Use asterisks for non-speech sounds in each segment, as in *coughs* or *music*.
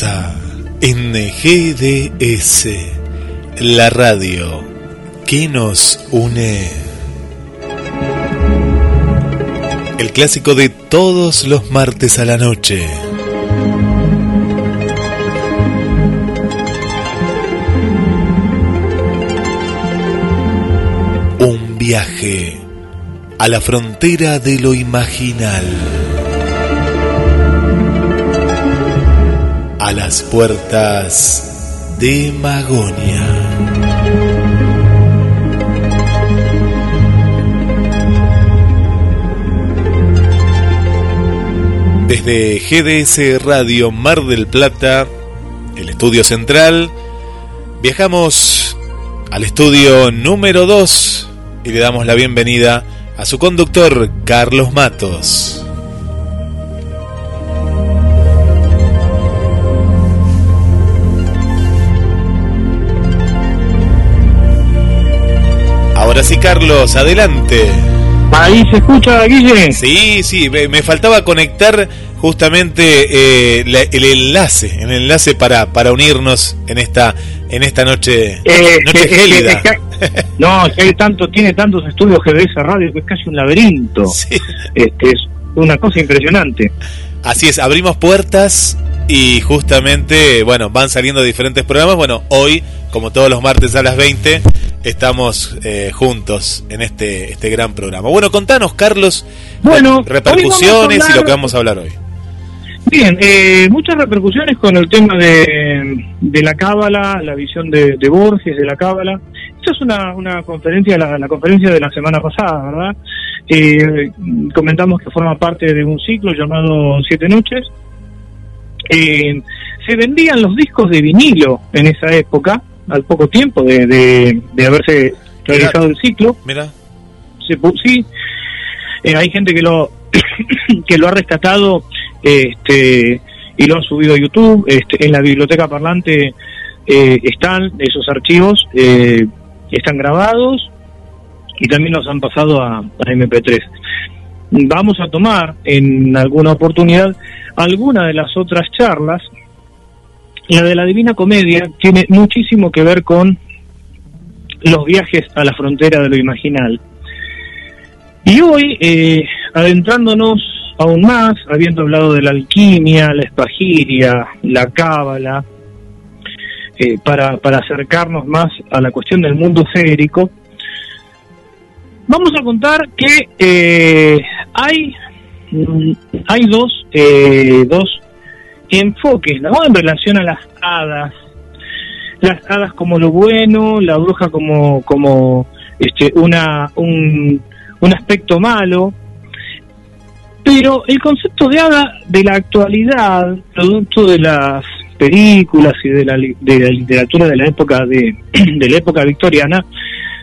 Comienza la radio que nos une. El clásico de todos los martes a la noche. Un viaje a la frontera de lo imaginal. A las puertas de Magonia. Desde GDS Radio Mar del Plata, el estudio central, viajamos al estudio número 2 y le damos la bienvenida a su conductor Carlos Matos. Ahora sí, Carlos, adelante. Ahí se escucha, Guille. Sí, sí, me, faltaba conectar justamente eh, el enlace, el enlace para, para unirnos en esta en esta noche, eh, noche gélida. no, hay tanto, tiene tantos estudios GDS Radio que es casi un laberinto. Sí. Este, es una cosa impresionante. Así es, abrimos puertas y justamente, bueno, van saliendo diferentes programas. Bueno, hoy, como todos los martes a las 20, estamos eh, juntos en este, este gran programa. Bueno, contanos, Carlos, bueno, repercusiones y lo que vamos a hablar hoy. Bien, eh, muchas repercusiones con el tema de, de la cábala, la visión de, Borges de la cábala. Esta es una, una conferencia, la, la, conferencia de la semana pasada, ¿verdad? Eh, comentamos que forma parte de un ciclo llamado Siete Noches. se vendían los discos de vinilo en esa época, al poco tiempo de, de, haberse realizado el ciclo. Mira. Se, sí, eh, hay gente que lo *coughs* que lo ha rescatado este y lo ha subido a YouTube. Este, en la biblioteca parlante eh, están esos archivos, eh, están grabados y también los han pasado a, a MP3. Vamos a tomar en alguna oportunidad alguna de las otras charlas la de la Divina Comedia tiene muchísimo que ver con los viajes a la frontera de lo imaginal. Y hoy, eh, adentrándonos aún más, habiendo hablado de la alquimia, la espagiria, la cábala, eh, para, para acercarnos más a la cuestión del mundo férico, vamos a contar que eh, hay, mm, hay dos, dos enfoques, ¿no? En relación a las hadas. Las hadas como lo bueno, la bruja como, como este, una, un, un aspecto malo. Pero el concepto de hada de la actualidad, producto de las películas y de la, de la literatura de la época de, *clears throat* de la época victoriana,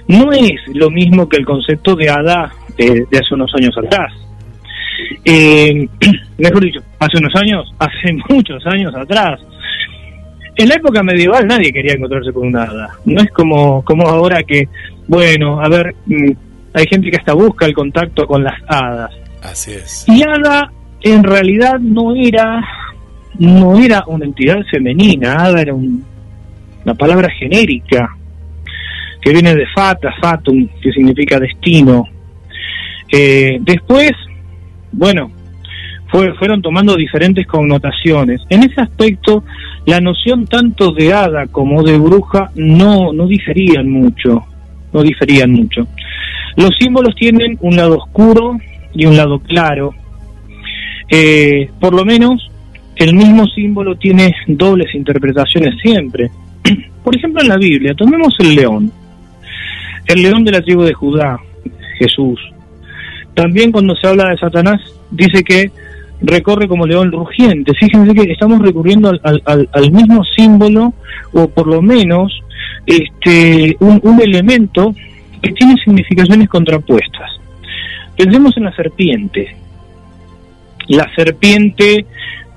no es lo mismo que el concepto de hada de hace unos años atrás. Eh, *clears throat* mejor dicho, hace unos años, *laughs* hace muchos años atrás, en la época medieval nadie quería encontrarse con una hada. No es como, como ahora que, bueno, a ver, mm, hay gente que hasta busca el contacto con las hadas. Así es. Y hada en realidad no era, no era una entidad femenina, hada era una palabra genérica que viene de fata, fatum, que significa destino. Eh, después bueno, fueron tomando diferentes connotaciones. En ese aspecto, la noción tanto de hada como de bruja no, no diferían mucho, no diferían mucho. Los símbolos tienen un lado oscuro y un lado claro. Eh, por lo menos, el mismo símbolo tiene dobles interpretaciones siempre. *clears throat* Por ejemplo, en la Biblia, tomemos el león. El león de la tribu de Judá, Jesús. También cuando se habla de Satanás, dice que recorre como león rugiente. Fíjense que estamos recurriendo al, mismo símbolo, o por lo menos este, un, un elemento que tiene significaciones contrapuestas. Pensemos en la serpiente. La serpiente,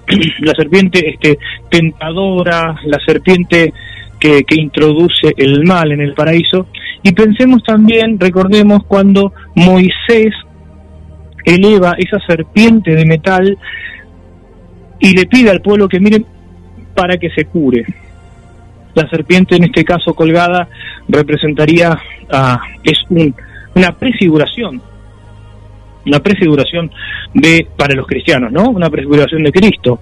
*clears throat* la serpiente este, tentadora, la serpiente que, introduce el mal en el paraíso. Y pensemos también, recordemos, cuando Moisés eleva esa serpiente de metal y le pide al pueblo que miren para que se cure. La serpiente en este caso colgada representaría, ah, es un, una prefiguración, una prefiguración de, para los cristianos, ¿no? Una prefiguración de Cristo.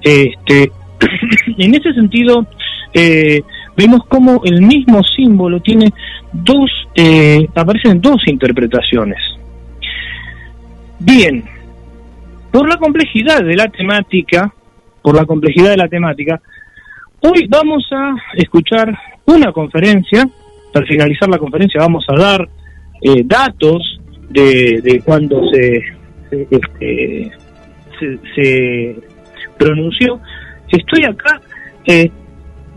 Este, *clears throat* en ese sentido, eh, vemos como el mismo símbolo tiene dos, eh, aparecen dos interpretaciones. Bien, por la complejidad de la temática, por la complejidad de la temática, hoy vamos a escuchar una conferencia. Para finalizar la conferencia vamos a dar eh, datos de, de cuando se, se, este, se, pronunció. Estoy acá eh,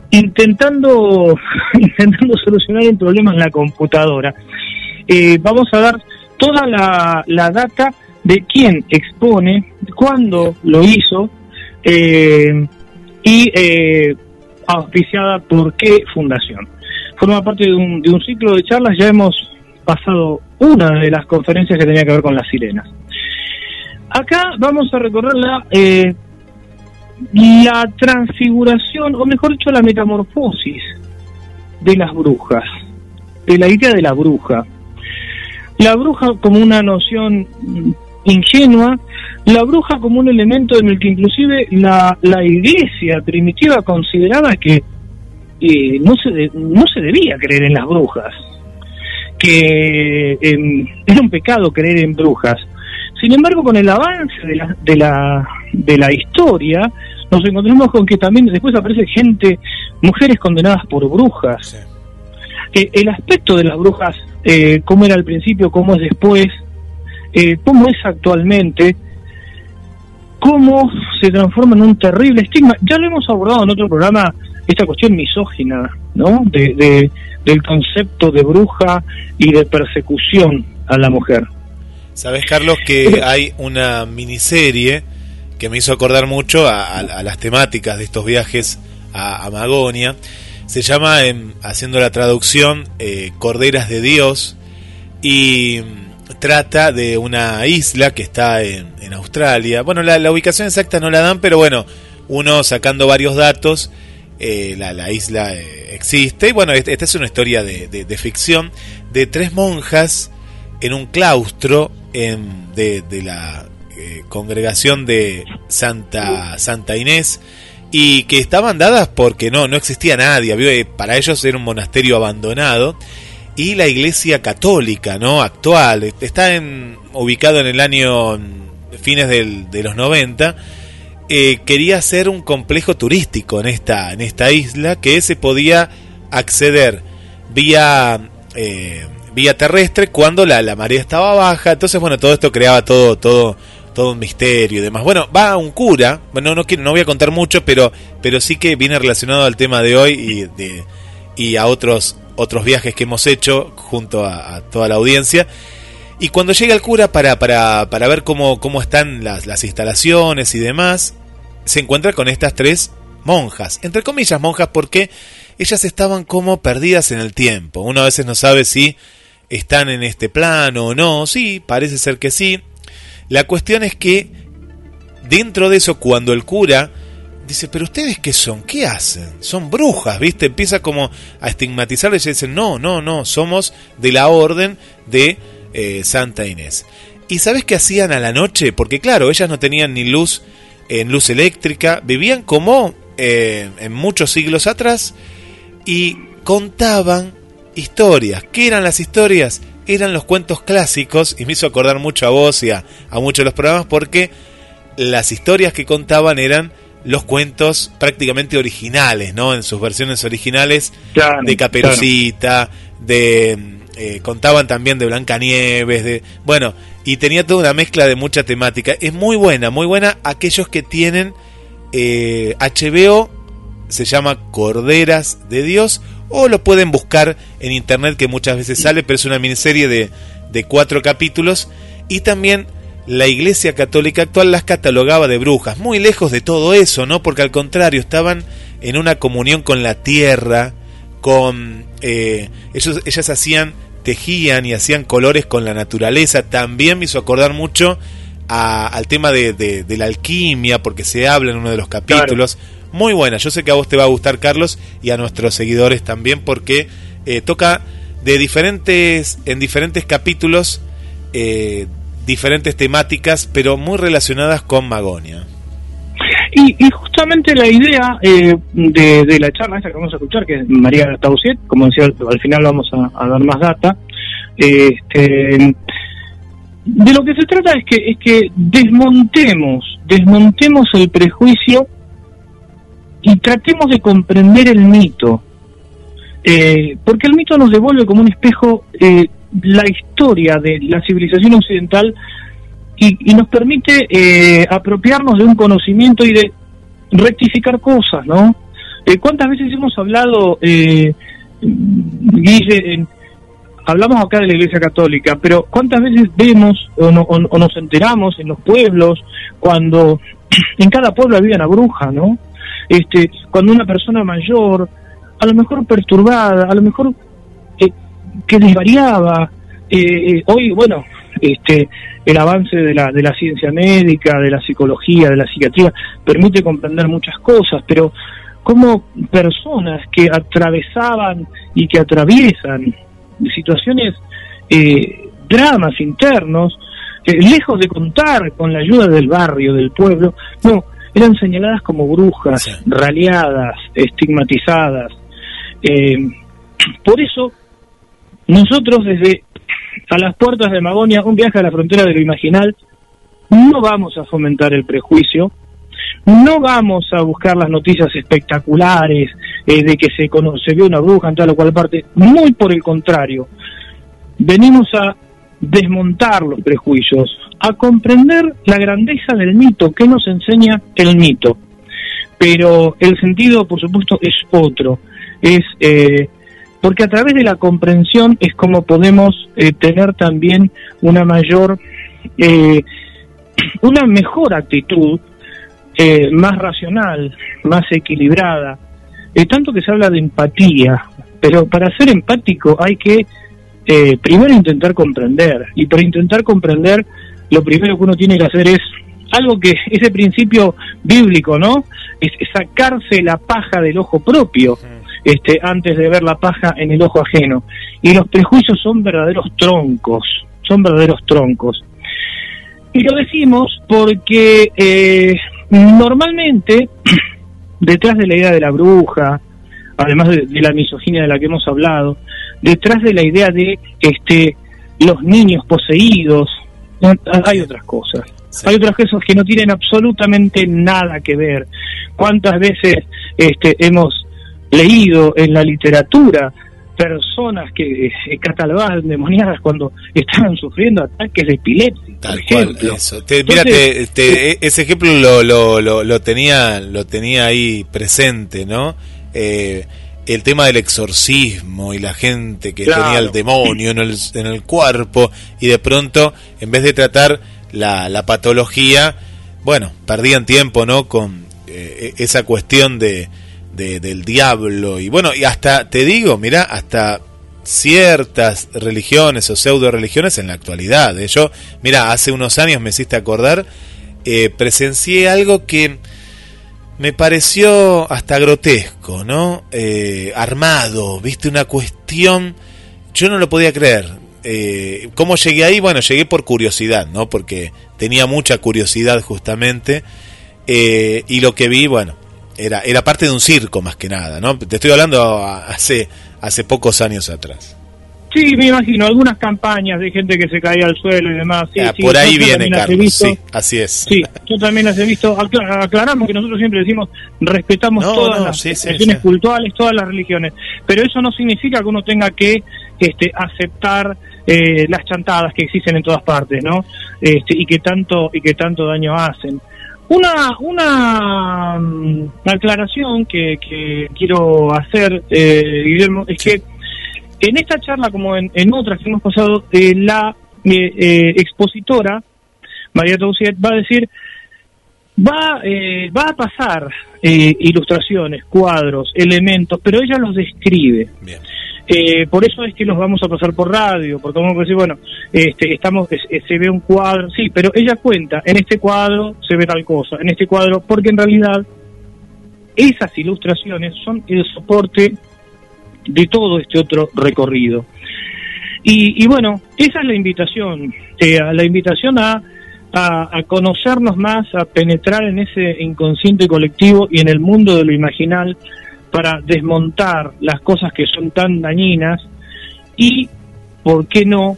intentando *laughs* intentando solucionar un problema en la computadora. Eh, vamos a dar toda la, la data de quién expone, cuándo lo hizo eh, y eh, auspiciada por qué fundación. Forma parte de un, ciclo de charlas, ya hemos pasado una de las conferencias que tenía que ver con las sirenas. Acá vamos a recorrer la, eh, la transfiguración, o mejor dicho, la metamorfosis de las brujas, de la idea de la bruja. La bruja como una noción ingenua, la bruja como un elemento en el que inclusive la, la iglesia primitiva consideraba que eh, no, se no se debía creer en las brujas, que em, era un pecado creer en brujas. Sin embargo, con el avance de la, de la, de la historia, nos encontramos con que también después aparece gente, mujeres condenadas por brujas. Eh, el aspecto de las brujas, eh, cómo era al principio, cómo es después, eh, cómo es actualmente, cómo se transforma en un terrible estigma. Ya lo hemos abordado en otro programa, esta cuestión misógina, ¿no? De, del concepto de bruja y de persecución a la mujer. Sabes, Carlos, que hay una miniserie que me hizo acordar mucho a, las temáticas de estos viajes a, Magonia. Se llama, haciendo la traducción, eh, Corderas de Dios. Y trata de una isla que está en, Australia. Bueno, la, ubicación exacta no la dan, pero bueno, uno sacando varios datos, eh, la, isla eh, existe. Y bueno, esta es una historia de, ficción de tres monjas en un claustro en, de, la eh, congregación de Santa, Santa Inés y que estaban dadas porque no, no existía nadie. Para ellos era un monasterio abandonado y la Iglesia Católica, ¿no? Actual, está en, ubicado en el año fines del, de los 90, eh, quería hacer un complejo turístico en esta, en esta isla que se podía acceder vía, eh, vía terrestre cuando la, la marea estaba baja. Entonces, bueno, todo esto creaba todo, todo, todo un misterio y demás. Bueno, va un cura, bueno, no, quiero, no voy a contar mucho, pero, pero sí que viene relacionado al tema de hoy y, de, y a otros otros viajes que hemos hecho junto a, toda la audiencia. Y cuando llega el cura para, para, para ver cómo, cómo están las, las, instalaciones y demás, se encuentra con estas tres monjas, entre comillas monjas, porque ellas estaban como perdidas en el tiempo. Uno a veces no sabe si están en este plano o no. Sí, parece ser que sí. La cuestión es que dentro de eso, cuando el cura dice, pero ustedes qué son, qué hacen, son brujas, ¿viste? Empieza como a estigmatizarles y dicen, no, no, no, somos de la orden de eh, Santa Inés. ¿Y sabes qué hacían a la noche? Porque claro, ellas no tenían ni luz en luz eléctrica, vivían como eh, en muchos siglos atrás y contaban historias. ¿Qué eran las historias? Eran los cuentos clásicos y me hizo acordar mucho a vos y a muchos de los programas porque las historias que contaban eran los cuentos prácticamente originales, ¿no? En sus versiones originales de Caperucita, de eh, contaban también de Blancanieves, de bueno, y tenía toda una mezcla de mucha temática. Es muy buena, muy buena aquellos que tienen HBO, se llama Corderas de Dios, o lo pueden buscar en internet que muchas veces sale, pero es una miniserie de, de cuatro capítulos. Y también la Iglesia Católica actual las catalogaba de brujas, muy lejos de todo eso, ¿no? Porque al contrario, estaban en una comunión con la tierra, con... Eh, ellos, ellas hacían, tejían y hacían colores con la naturaleza, también me hizo acordar mucho al tema de, de, la alquimia, porque se habla en uno de los capítulos. Muy buena, yo sé que a vos te va a gustar, Carlos, y a nuestros seguidores también, porque eh, toca de diferentes, en diferentes capítulos, eh, diferentes temáticas, pero muy relacionadas con Magonia. Y, justamente la idea eh, de, la charla esa que vamos a escuchar, que es María Tausiet, como decía, al final vamos a, dar más data, este, de lo que se trata es que, es que desmontemos, desmontemos el prejuicio y tratemos de comprender el mito. Eh, porque el mito nos devuelve como un espejo eh, la historia de la civilización occidental y, nos permite eh, apropiarnos de un conocimiento y de rectificar cosas, ¿no? Eh, ¿Cuántas veces hemos hablado, eh, Guille, hablamos acá de la Iglesia Católica, pero cuántas veces vemos o, o, nos enteramos en los pueblos cuando *clears throat* en cada pueblo había una bruja, ¿no? Este, cuando una persona mayor, a lo mejor perturbada, a lo mejor que desvariaba. Eh, eh, hoy, bueno, este, el avance de la, de la ciencia médica, de la psicología, de la psiquiatría, permite comprender muchas cosas, pero como personas que atravesaban y que atraviesan situaciones, eh, dramas internos, lejos de contar con la ayuda del barrio, del pueblo, no, eran señaladas como brujas, raleadas, estigmatizadas. por eso nosotros desde a las puertas de Magonia, un viaje a la frontera de lo imaginal, no vamos a fomentar el prejuicio, no vamos a buscar las noticias espectaculares eh, de que se, conoce, ve una bruja en tal o cual parte, muy por el contrario, venimos a desmontar los prejuicios, a comprender la grandeza del mito, que nos enseña el mito. Pero el sentido, por supuesto, es otro, es eh, porque a través de la comprensión es como podemos eh, tener también una mayor, eh, una mejor actitud, eh, más racional, más equilibrada. tanto que se habla de empatía, pero para ser empático hay que primero intentar comprender, y para intentar comprender lo primero que uno tiene que hacer es algo que ese principio bíblico, ¿no? Es sacarse la paja del ojo propio este, antes de ver la paja en el ojo ajeno. Y los prejuicios son verdaderos troncos, son verdaderos troncos. Y lo decimos porque eh, normalmente, *clears throat* detrás de la idea de la bruja, además de, la misoginia de la que hemos hablado, detrás de la idea de este los niños poseídos, hay otras cosas. Hay otras cosas que no tienen absolutamente nada que ver. ¿Cuántas veces este, hemos leído en la literatura personas que eh, catalogaban demoniadas cuando estaban sufriendo ataques de epilepsia. Tal cual, eso. E, ese ejemplo lo, lo, lo, tenía, lo tenía ahí presente, ¿no? Eh, el tema del exorcismo y la gente que tenía el demonio en el, en el cuerpo y de pronto, en vez de tratar la, la patología, bueno, perdían tiempo, ¿no? Con eh, e, esa cuestión de del diablo y bueno, y hasta, te digo, mira, hasta ciertas religiones o pseudo religiones en la actualidad. ¿eh? Yo, mira, hace unos años me hiciste acordar, eh, presencié algo que me pareció hasta grotesco, ¿no? Eh, armado, viste, una cuestión, yo no lo podía creer. Eh, ¿Cómo llegué ahí? Bueno, llegué por curiosidad, ¿no? Porque tenía mucha curiosidad justamente. y lo que vi, bueno, era, era parte de un circo más que nada, ¿no? Te estoy hablando hace, hace pocos años atrás. Sí, me imagino, algunas campañas de gente que se caía al suelo y demás. Sí, Ah, sí, por ahí viene, Carlos. visto. Sí, así es. Sí, yo también las he visto. Acla- Aclaramos que nosotros siempre decimos respetamos No, todas no, las sí, sí. culturales, todas las religiones, pero eso no significa que uno tenga que este, aceptar eh, las chantadas que existen en todas partes, ¿no? Este, y que tanto y que tanto daño hacen. Una una mm, aclaración que, que quiero hacer, eh, Guillermo, es que en esta charla, como en, en otras que hemos pasado, eh, la eh, eh, expositora, María Tausiet, va a decir, va, eh, va a pasar eh, ilustraciones, cuadros, elementos, pero ella los describe. Bien. Eh, por eso es que los vamos a pasar por radio, porque vamos a decir, bueno, este, estamos, es- es- se ve un cuadro, sí, pero ella cuenta, en este cuadro se ve tal cosa, en este cuadro, porque en realidad esas ilustraciones son el soporte de todo este otro recorrido. Y, y bueno, esa es la invitación, eh, la invitación a, a conocernos más, a penetrar en ese inconsciente colectivo y en el mundo de lo imaginal para desmontar las cosas que son tan dañinas y, ¿por qué no?,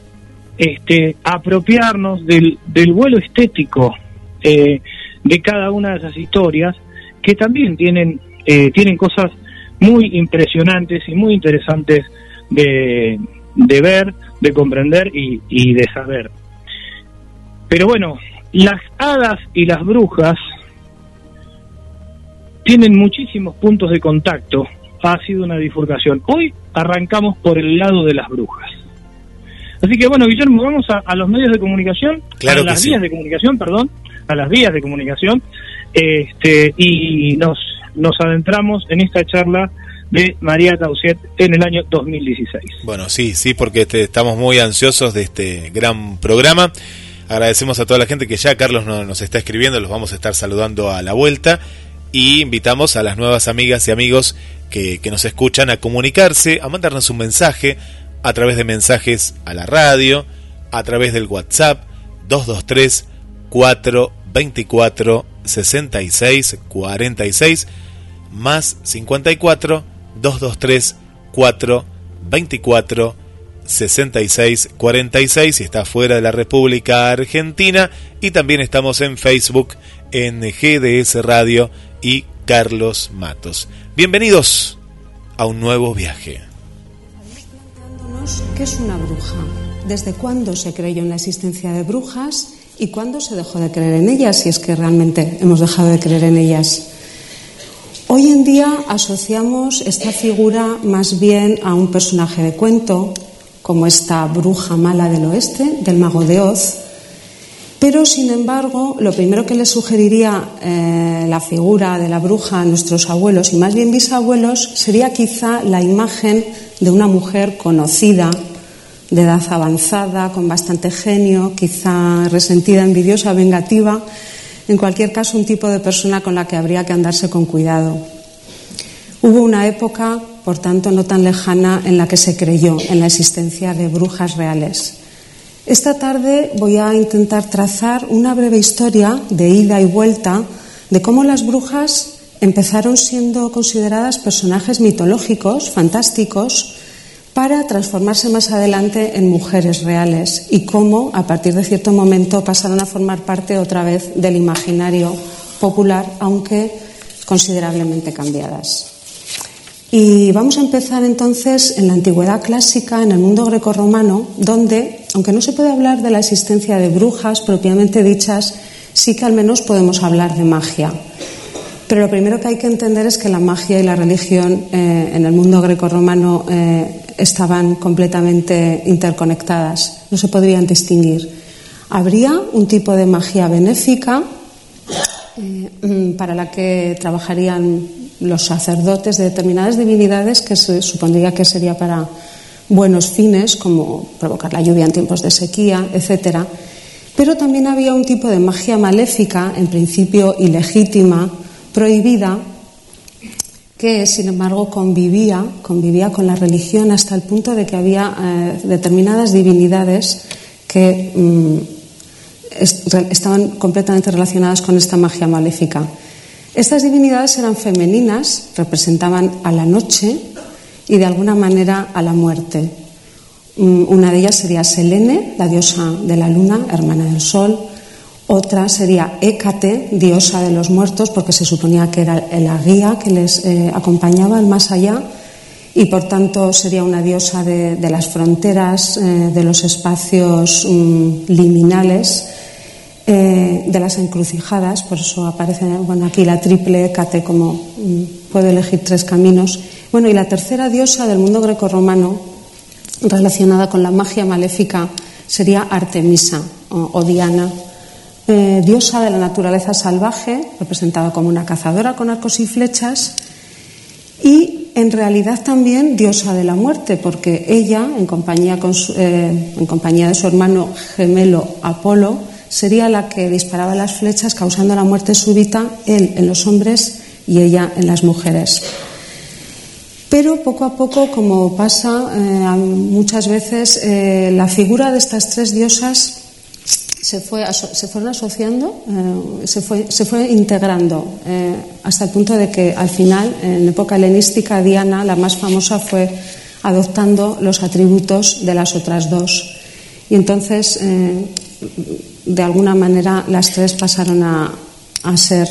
este, apropiarnos del, vuelo estético eh, de cada una de esas historias que también tienen, eh, tienen cosas muy impresionantes y muy interesantes de, ver, de comprender y de saber. Pero bueno, las hadas y las brujas tienen muchísimos puntos de contacto. Ha sido una bifurcación. Hoy arrancamos por el lado de las brujas. Así que bueno, Guillermo, vamos a, a los medios de comunicación, Claro a las sí. vías de comunicación, perdón, a las vías de comunicación, este, y nos, nos adentramos en esta charla de María Tausiet en el año 2016. Bueno, sí, sí, porque este, estamos muy ansiosos de este gran programa. Agradecemos a toda la gente que ya Carlos no- nos está escribiendo, los vamos a estar saludando a la vuelta y invitamos a las nuevas amigas y amigos que, nos escuchan a comunicarse, a mandarnos un mensaje a través de mensajes a la radio, a través del WhatsApp 223 424 66 46 más 54 223 4 24 66 46 si está fuera de la República Argentina y también estamos en Facebook en GDS Radio y Carlos Matos. Bienvenidos a un nuevo viaje. ¿Qué es una bruja? ¿Desde cuándo se creyó en la existencia de brujas y cuándo se dejó de creer en ellas? Si es que realmente hemos dejado de creer en ellas. Hoy en día asociamos esta figura más bien a un personaje de cuento, como esta bruja mala del oeste, del mago de Oz. Pero, sin embargo, lo primero que le sugeriría eh, la figura de la bruja a nuestros abuelos y más bien bisabuelos sería quizá la imagen de una mujer conocida, de edad avanzada, con bastante genio, quizá resentida, envidiosa, vengativa. En cualquier caso, un tipo de persona con la que habría que andarse con cuidado. Hubo una época, por tanto, no tan lejana en la que se creyó en la existencia de brujas reales. Esta tarde voy a intentar trazar una breve historia de ida y vuelta de cómo las brujas empezaron siendo consideradas personajes mitológicos, fantásticos, para transformarse más adelante en mujeres reales y cómo, a partir de cierto momento, pasaron a formar parte otra vez del imaginario popular, aunque considerablemente cambiadas. Y vamos a empezar entonces en la antigüedad clásica, en el mundo grecorromano, donde, aunque no se puede hablar de la existencia de brujas propiamente dichas, sí que al menos podemos hablar de magia. Pero lo primero que hay que entender es que la magia y la religión eh, en el mundo grecorromano eh, estaban completamente interconectadas, no se podrían distinguir. Habría un tipo de magia benéfica eh, para la que trabajarían los sacerdotes de determinadas divinidades que se supondría que sería para buenos fines, como provocar la lluvia en tiempos de sequía, etcétera. Pero también había un tipo de magia maléfica, en principio ilegítima, prohibida, que sin embargo convivía, convivía con la religión hasta el punto de que había eh, determinadas divinidades que mm, est estaban completamente relacionadas con esta magia maléfica. Estas divinidades eran femeninas, representaban a la noche y de alguna manera a la muerte. Mm, una de ellas sería Selene, la diosa de la luna, hermana del sol. Otra sería Hécate, diosa de los muertos, porque se suponía que era la guía que les eh, acompañaba al más allá y por tanto sería una diosa de, las fronteras, eh, de los espacios mm, liminales, eh, de las encrucijadas, por eso aparece bueno, aquí la triple Hécate como mm, puede elegir tres caminos. Bueno, y la tercera diosa del mundo grecorromano relacionada con la magia maléfica sería Artemisa o, Diana, eh, diosa de la naturaleza salvaje, representada como una cazadora con arcos y flechas, y en realidad también diosa de la muerte, porque ella, en compañía, eh, en compañía de su hermano gemelo Apolo, sería la que disparaba las flechas causando la muerte súbita, él en los hombres y ella en las mujeres. Pero poco a poco, como pasa eh, muchas veces, eh, la figura de estas tres diosas se, fue, se fueron asociando, eh, se, fue, se, fue, integrando, hasta el punto de que al final, en época helenística, Diana, la más famosa, fue adoptando los atributos de las otras dos. Y entonces, de alguna manera, las tres pasaron a, a ser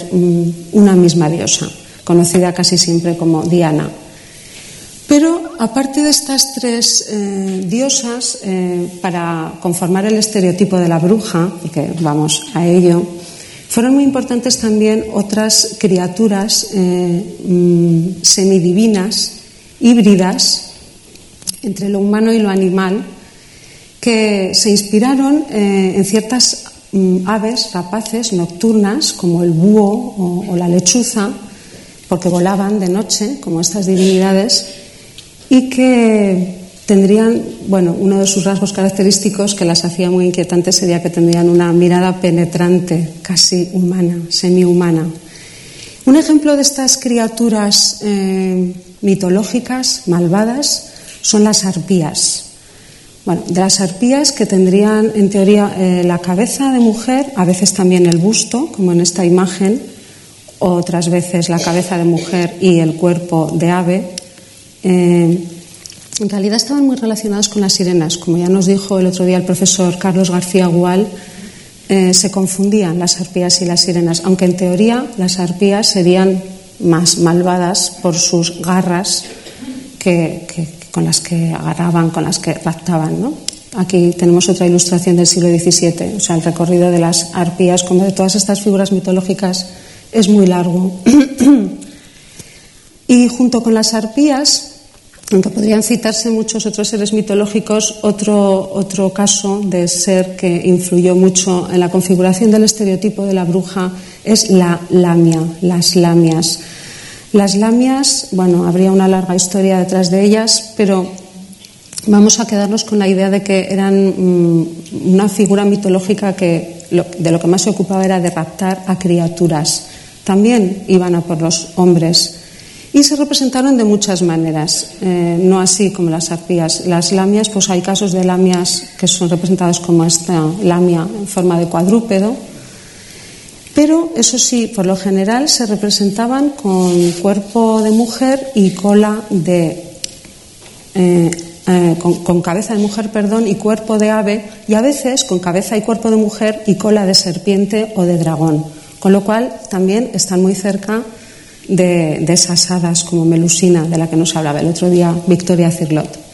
una misma diosa, conocida casi siempre como Diana. Pero aparte de estas tres eh, diosas, eh, para conformar el estereotipo de la bruja, y que vamos a ello, fueron muy importantes también otras criaturas eh, mm, semidivinas, híbridas, entre lo humano y lo animal, que se inspiraron en ciertas mm, aves rapaces nocturnas, como el búho o la lechuza, porque volaban de noche, como estas divinidades, y que tendrían, bueno, uno de sus rasgos característicos que las hacía muy inquietantes sería que tendrían una mirada penetrante, casi humana, semi-humana. Un ejemplo de estas criaturas eh, mitológicas, malvadas, son las arpías. Bueno, de las arpías que tendrían en teoría eh, la cabeza de mujer, a veces también el busto, como en esta imagen, otras veces la cabeza de mujer y el cuerpo de ave, eh, en realidad estaban muy relacionadas con las sirenas. Como ya nos dijo el otro día el profesor Carlos García Gual, eh, se confundían las arpías y las sirenas, aunque en teoría las arpías serían más malvadas por sus garras que, con las que agarraban, con las que raptaban. ¿no? Aquí tenemos otra ilustración del siglo XVII, o sea, el recorrido de las arpías, como de todas estas figuras mitológicas, es muy largo. *clears throat* y junto con las arpías aunque podrían citarse muchos otros seres mitológicos, otro, otro caso de ser que influyó mucho en la configuración del estereotipo de la bruja es la lamia, las lamias. Las lamias, bueno, habría una larga historia detrás de ellas, pero vamos a quedarnos con la idea de que eran mm, una figura mitológica que de lo que más se ocupaba era de raptar a criaturas. También iban a por los hombres y se representaron de muchas maneras, eh, no así como las arpías. Las lamias, pues hay casos de lamias que son representadas como esta lamia en forma de cuadrúpedo, pero eso sí, por lo general se representaban con cuerpo de mujer y cola de. Eh, eh, con, cabeza de mujer, perdón, y cuerpo de ave, y a veces con cabeza y cuerpo de mujer y cola de serpiente o de dragón. Con lo cual también están muy cerca de, esas hadas como Melusina, de la que nos hablaba el otro día Victoria Cirlot.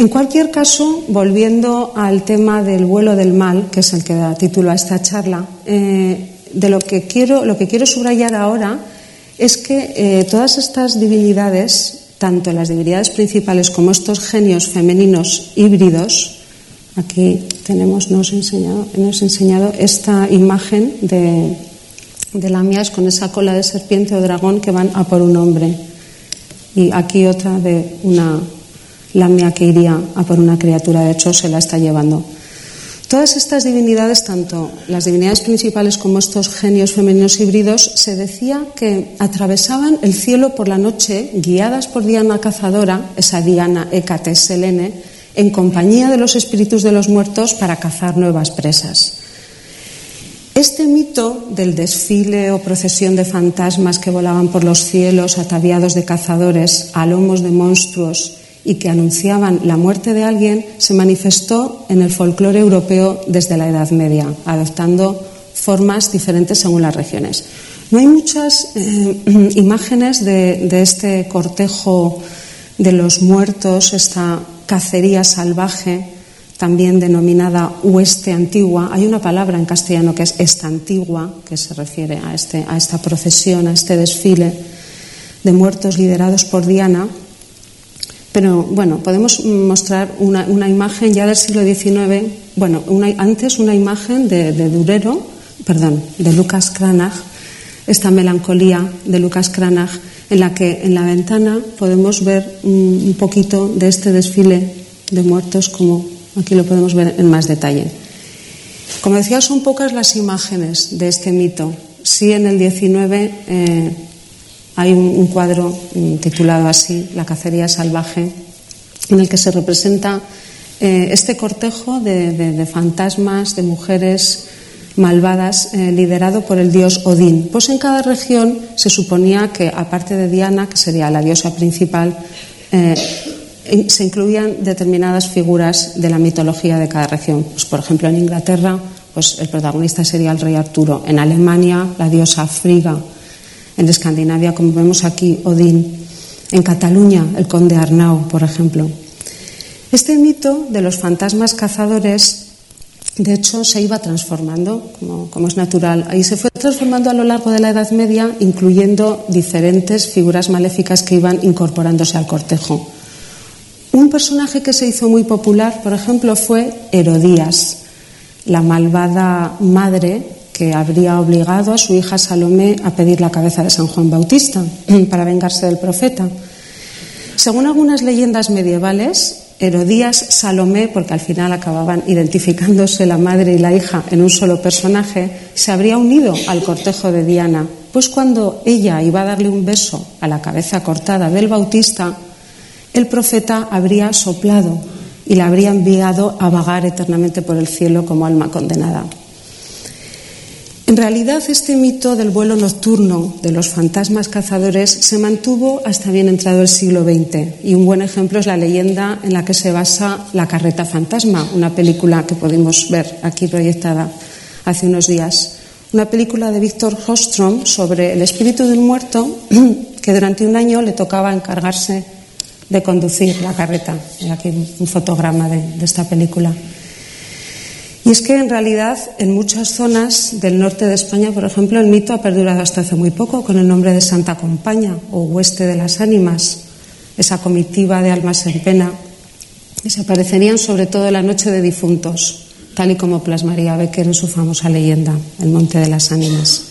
En cualquier caso, volviendo al tema del vuelo del mal, que es el que da título a esta charla, eh, de lo que quiero, lo que quiero subrayar ahora es que eh, todas estas divinidades, tanto las divinidades principales como estos genios femeninos híbridos, aquí tenemos, nos enseñado, nos enseñado esta imagen de, de lamias con esa cola de serpiente o dragón que van a por un hombre. Y aquí otra de una lamia que iría a por una criatura, de hecho se la está llevando. Todas estas divinidades, tanto las divinidades principales como estos genios femeninos híbridos, se decía que atravesaban el cielo por la noche, guiadas por Diana cazadora, esa Diana Hécate Selene, en compañía de los espíritus de los muertos para cazar nuevas presas. Este mito del desfile o procesión de fantasmas que volaban por los cielos ataviados de cazadores a lomos de monstruos y que anunciaban la muerte de alguien se manifestó en el folclore europeo desde la Edad Media, adoptando formas diferentes según las regiones. No hay muchas eh, *clears throat* imágenes de, este cortejo de los muertos, esta cacería salvaje, también denominada hueste antigua. Hay una palabra en castellano que es esta antigua, que se refiere a, este, a esta procesión, a este desfile de muertos liderados por Diana. Pero bueno, podemos mostrar una, imagen ya del siglo XIX, bueno, antes una imagen de, Durero, perdón, de Lucas Cranach, esta melancolía de Lucas Cranach, en la que en la ventana podemos ver un, un poquito de este desfile de muertos, como aquí lo podemos ver en más detalle. Como decía, son pocas las imágenes de este mito. Sí, en el XIX hay un, cuadro mm, titulado así, La cacería salvaje, en el que se representa eh, este cortejo de, fantasmas, de mujeres malvadas, eh, liderado por el dios Odín. Pues en cada región se suponía que, aparte de Diana, que sería la diosa principal, eh, se incluían determinadas figuras de la mitología de cada región. Pues, por ejemplo, en Inglaterra, pues el protagonista sería el rey Arturo. En Alemania, la diosa Friga en Escandinavia, como vemos aquí, Odín, en Cataluña, el conde Arnau, por ejemplo. Este mito de los fantasmas cazadores, de hecho, se iba transformando, como, es natural, y se fue transformando a lo largo de la Edad Media, incluyendo diferentes figuras maléficas que iban incorporándose al cortejo. Un personaje que se hizo muy popular, por ejemplo, fue Herodías, la malvada madre que habría obligado a su hija Salomé a pedir la cabeza de San Juan Bautista *clears throat* para vengarse del profeta. Según algunas leyendas medievales, Herodías, Salomé, porque al final acababan identificándose la madre y la hija en un solo personaje, se habría unido al cortejo de Diana, pues cuando ella iba a darle un beso a la cabeza cortada del Bautista, el profeta habría soplado y la habría enviado a vagar eternamente por el cielo como alma condenada. En realidad, este mito del vuelo nocturno de los fantasmas cazadores se mantuvo hasta bien entrado el siglo XX y un buen ejemplo es la leyenda en la que se basa La carreta fantasma, una película que pudimos ver aquí proyectada hace unos días. Una película de Víctor Hostrom sobre el espíritu de un muerto *clears throat* que durante un año le tocaba encargarse de conducir la carreta. aquí un fotograma de esta película. Y es que en realidad en muchas zonas del norte de España, por ejemplo, el mito ha perdurado hasta hace muy poco con el nombre de Santa Compaña o Hueste de las Ánimas, esa comitiva de almas en pena, que se aparecerían sobre todo en la noche de difuntos, tal y como plasmaría Becker en su famosa leyenda, El Monte de las Ánimas.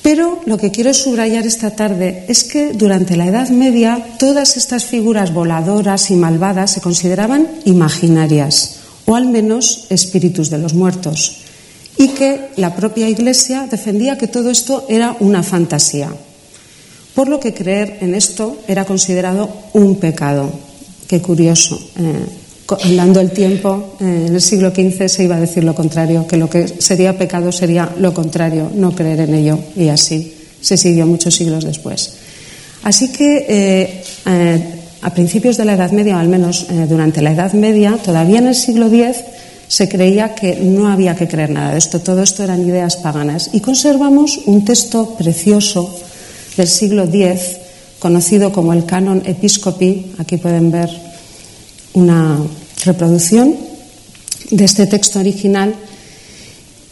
Pero lo que quiero subrayar esta tarde es que durante la Edad Media todas estas figuras voladoras y malvadas se consideraban imaginarias o al menos espíritus de los muertos, y que la propia Iglesia defendía que todo esto era una fantasía, por lo que creer en esto era considerado un pecado. Qué curioso. Eh, andando el tiempo, eh, en el siglo XV se iba a decir lo contrario, que lo que sería pecado sería lo contrario, no creer en ello, y así se siguió muchos siglos después. Así que eh, a principios de la Edad Media, o al menos eh, durante la Edad Media, todavía en el siglo X, se creía que no había que creer nada de esto, todo esto eran ideas paganas. Y conservamos un texto precioso del siglo X, conocido como el Canon Episcopi. Aquí pueden ver una reproducción de este texto original.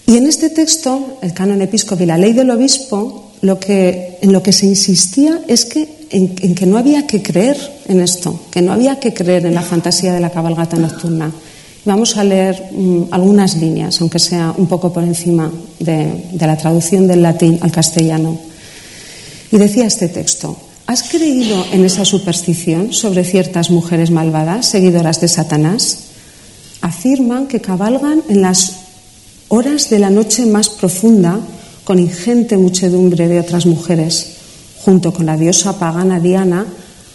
Y en este texto, el Canon Episcopi, la ley del obispo, lo que, en lo que se insistía es que en, que no había que creer en esto, que no había que creer en la fantasía de la cabalgata nocturna. Vamos a leer mm, algunas líneas, aunque sea un poco por encima de, de la traducción del latín al castellano. Y decía este texto, ¿has creído en esa superstición sobre ciertas mujeres malvadas, seguidoras de Satanás? Afirman que cabalgan en las horas de la noche más profunda con ingente muchedumbre de otras mujeres junto con la diosa pagana Diana,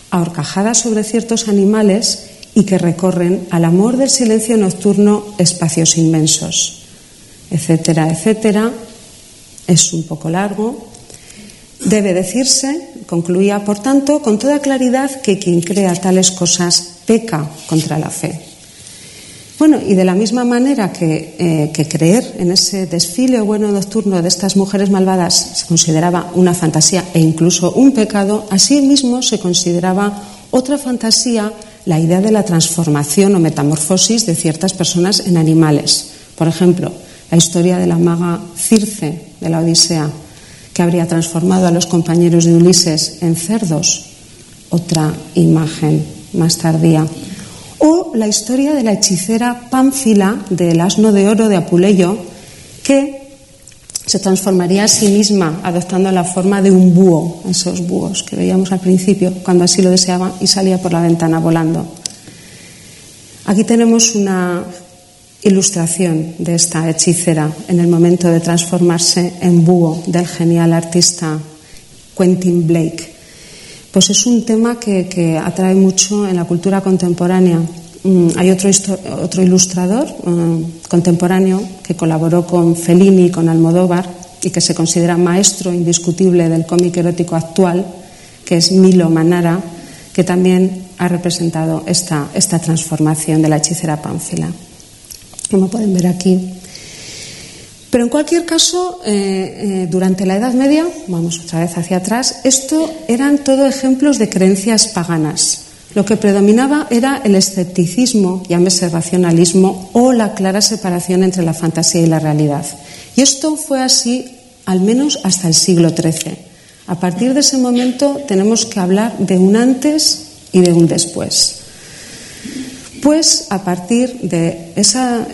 ahorcajadas sobre ciertos animales y que recorren al amor del silencio nocturno espacios inmensos, etcétera, etcétera. Es un poco largo. Debe decirse, concluía por tanto, con toda claridad que quien crea tales cosas peca contra la fe. Bueno, y de la misma manera que, eh, que, creer en ese desfile bueno nocturno de estas mujeres malvadas se consideraba una fantasía e incluso un pecado, asimismo se consideraba otra fantasía la idea de la transformación o metamorfosis de ciertas personas en animales. Por ejemplo, la historia de la maga Circe de la Odisea, que habría transformado a los compañeros de Ulises en cerdos. Otra imagen más tardía. O la historia de la hechicera Pánfila del asno de oro de Apuleyo, que se transformaría a sí misma adoptando la forma de un búho, esos búhos que veíamos al principio, cuando así lo deseaba y salía por la ventana volando. Aquí tenemos una ilustración de esta hechicera en el momento de transformarse en búho del genial artista Quentin Blake. Pues es un tema que, atrae mucho en la cultura contemporánea. Mm, hay otro, otro ilustrador mm, contemporáneo que colaboró con Fellini y con Almodóvar y que se considera maestro indiscutible del cómic erótico actual, que es Milo Manara, que también ha representado esta, esta transformación de la hechicera Pánfila como pueden ver aquí. Pero en cualquier caso, eh, eh, durante la Edad Media, vamos otra vez hacia atrás, esto eran todo ejemplos de creencias paganas. Lo que predominaba era el escepticismo, llámese racionalismo, o la clara separación entre la fantasía y la realidad. Y esto fue así al menos hasta el siglo XIII. A partir de ese momento tenemos que hablar de un antes y de un después. Pues a partir de esa,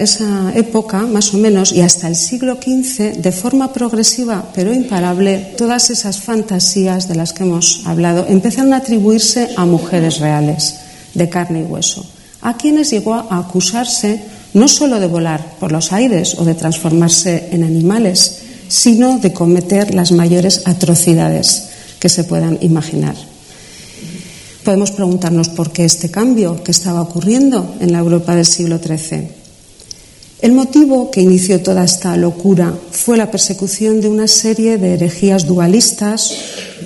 época, más o menos, y hasta el siglo XV, de forma progresiva pero imparable, todas esas fantasías de las que hemos hablado empezaron a atribuirse a mujeres reales, de carne y hueso, a quienes llegó a acusarse no solo de volar por los aires o de transformarse en animales, sino de cometer las mayores atrocidades que se puedan imaginar. Podemos preguntarnos por qué este cambio que estaba ocurriendo en la Europa del siglo XIII. El motivo que inició toda esta locura fue la persecución de una serie de herejías dualistas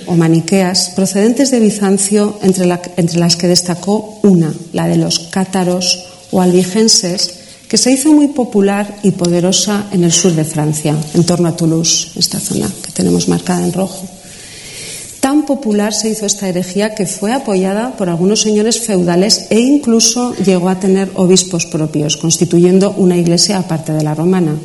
o maniqueas procedentes de Bizancio, entre, las que destacó una, la de los cátaros o albigenses, que se hizo muy popular y poderosa en el sur de Francia, en torno a Toulouse, esta zona que tenemos marcada en rojo. Popular se hizo esta herejía que fue apoyada por algunos señores feudales e incluso llegó a tener obispos propios, constituyendo una iglesia aparte de la romana.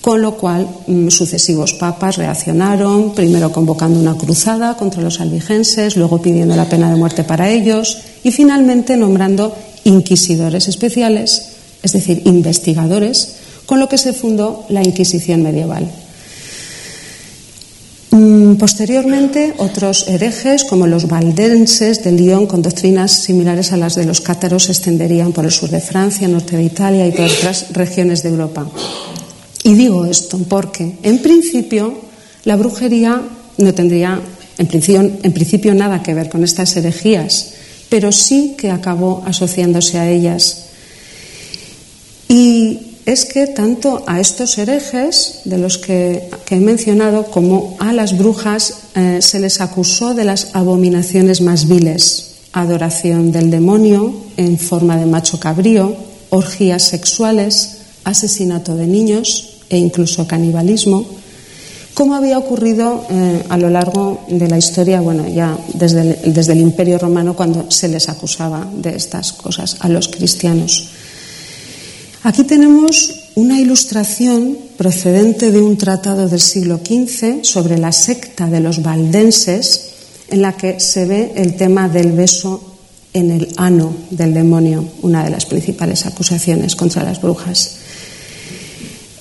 Con lo cual, mm, sucesivos papas reaccionaron, primero convocando una cruzada contra los albigenses, luego pidiendo la pena de muerte para ellos y finalmente nombrando inquisidores especiales, es decir, investigadores, con lo que se fundó la Inquisición medieval. Mm, posteriormente, otros herejes, como los valdenses de Lyon, con doctrinas similares a las de los cátaros, se extenderían por el sur de Francia, norte de Italia y por otras regiones de Europa. Y digo esto porque, en principio, la brujería no tendría, en principio, en principio nada que ver con estas herejías, pero sí que acabó asociándose a ellas. Y es que tanto a estos herejes, de los que, he mencionado, como a las brujas, eh, se les acusó de las abominaciones más viles, adoración del demonio en forma de macho cabrío, orgías sexuales, asesinato de niños e incluso canibalismo, como había ocurrido eh, a lo largo de la historia, bueno, ya desde desde el Imperio Romano, cuando se les acusaba de estas cosas a los cristianos. Aquí tenemos una ilustración procedente de un tratado del siglo XV sobre la secta de los valdenses, en la que se ve el tema del beso en el ano del demonio, una de las principales acusaciones contra las brujas.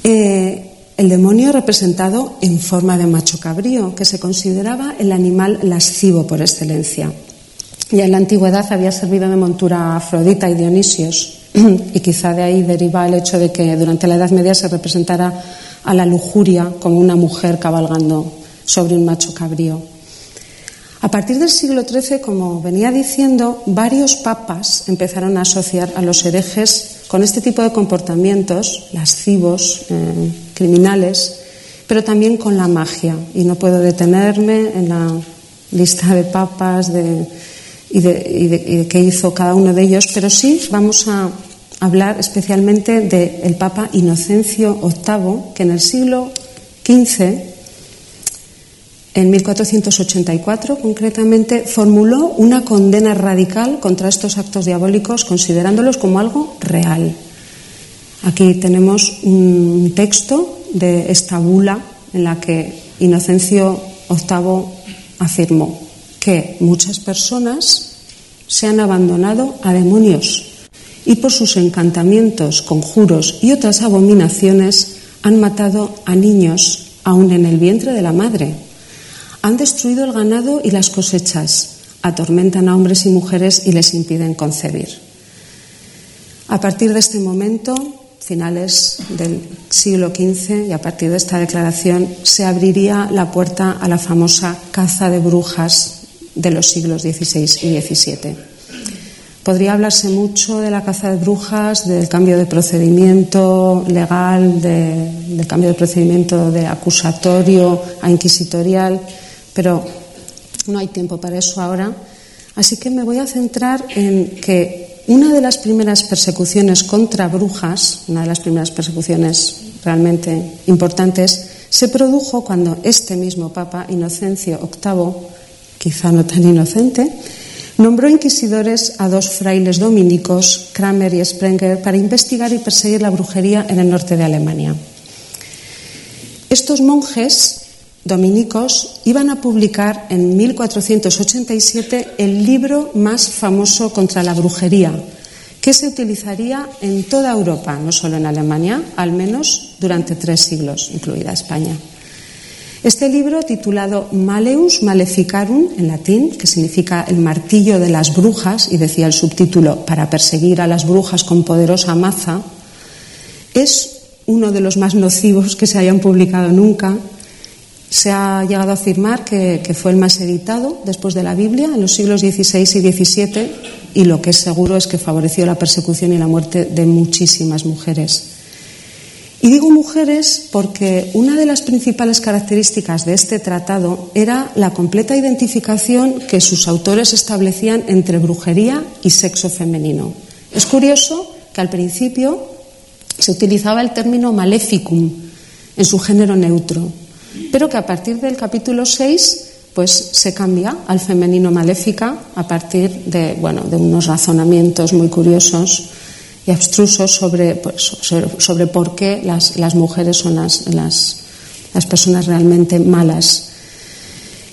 Eh, el demonio representado en forma de macho cabrío, que se consideraba el animal lascivo por excelencia. Ya en la antigüedad había servido de montura a Afrodita y Dionisios, *clears throat* y quizá de ahí deriva el hecho de que durante la Edad Media se representara a la lujuria como una mujer cabalgando sobre un macho cabrío. A partir del siglo XIII, como venía diciendo, varios papas empezaron a asociar a los herejes con este tipo de comportamientos lascivos, eh, criminales, pero también con la magia. Y no puedo detenerme en la lista de papas y, de, qué hizo cada uno de ellos, pero sí vamos a hablar especialmente del Papa Inocencio VIII, que en el siglo XV, en 1484 concretamente, formuló una condena radical contra estos actos diabólicos, considerándolos como algo real. Aquí tenemos un texto de esta bula en la que Inocencio VIII afirmó que muchas personas se han abandonado a demonios y por sus encantamientos, conjuros y otras abominaciones han matado a niños aún en el vientre de la madre. Han destruido el ganado y las cosechas, atormentan a hombres y mujeres y les impiden concebir. A partir de este momento, finales del siglo XV, y a partir de esta declaración, se abriría la puerta a la famosa caza de brujas de los siglos XVI y XVII. Podría hablarse mucho de la caza de brujas, del cambio de procedimiento legal, del cambio de procedimiento de acusatorio a inquisitorial, pero no hay tiempo para eso ahora. Así que me voy a centrar en que una de las primeras persecuciones contra brujas, una de las primeras persecuciones realmente importantes, se produjo cuando este mismo Papa, Inocencio VIII, quizá no tan inocente, nombró inquisidores a dos frailes dominicos, Kramer y Sprenger, para investigar y perseguir la brujería en el norte de Alemania. Estos monjes dominicos iban a publicar en 1487 el libro más famoso contra la brujería, que se utilizaría en toda Europa, no solo en Alemania, al menos durante tres siglos, incluida España. Este libro, titulado Maleus Maleficarum, en latín, que significa el martillo de las brujas, y decía el subtítulo, para perseguir a las brujas con poderosa maza, es uno de los más nocivos que se hayan publicado nunca se ha llegado a afirmar que, fue el más editado después de la Biblia en los siglos XVI y XVII y lo que es seguro es que favoreció la persecución y la muerte de muchísimas mujeres. Y digo mujeres porque una de las principales características de este tratado era la completa identificación que sus autores establecían entre brujería y sexo femenino. Es curioso que al principio se utilizaba el término maleficum en su género neutro, pero que a partir del capítulo 6 pues se cambia al femenino maléfica a partir de, bueno, de unos razonamientos muy curiosos y abstrusos sobre, pues, sobre, por qué las, las mujeres son las, las, personas realmente malas.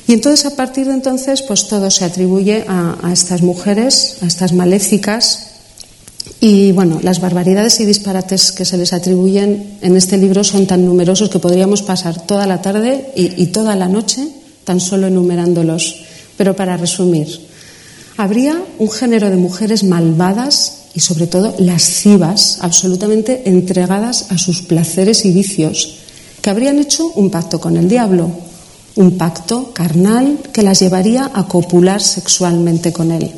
Y entonces, a partir de entonces, pues todo se atribuye a, a estas mujeres, a estas maléficas, y bueno, las barbaridades y disparates que se les atribuyen en este libro son tan numerosos que podríamos pasar toda la tarde y, toda la noche tan solo enumerándolos. Pero para resumir, habría un género de mujeres malvadas y sobre todo lascivas, absolutamente entregadas a sus placeres y vicios, que habrían hecho un pacto con el diablo, un pacto carnal que las llevaría a copular sexualmente con él.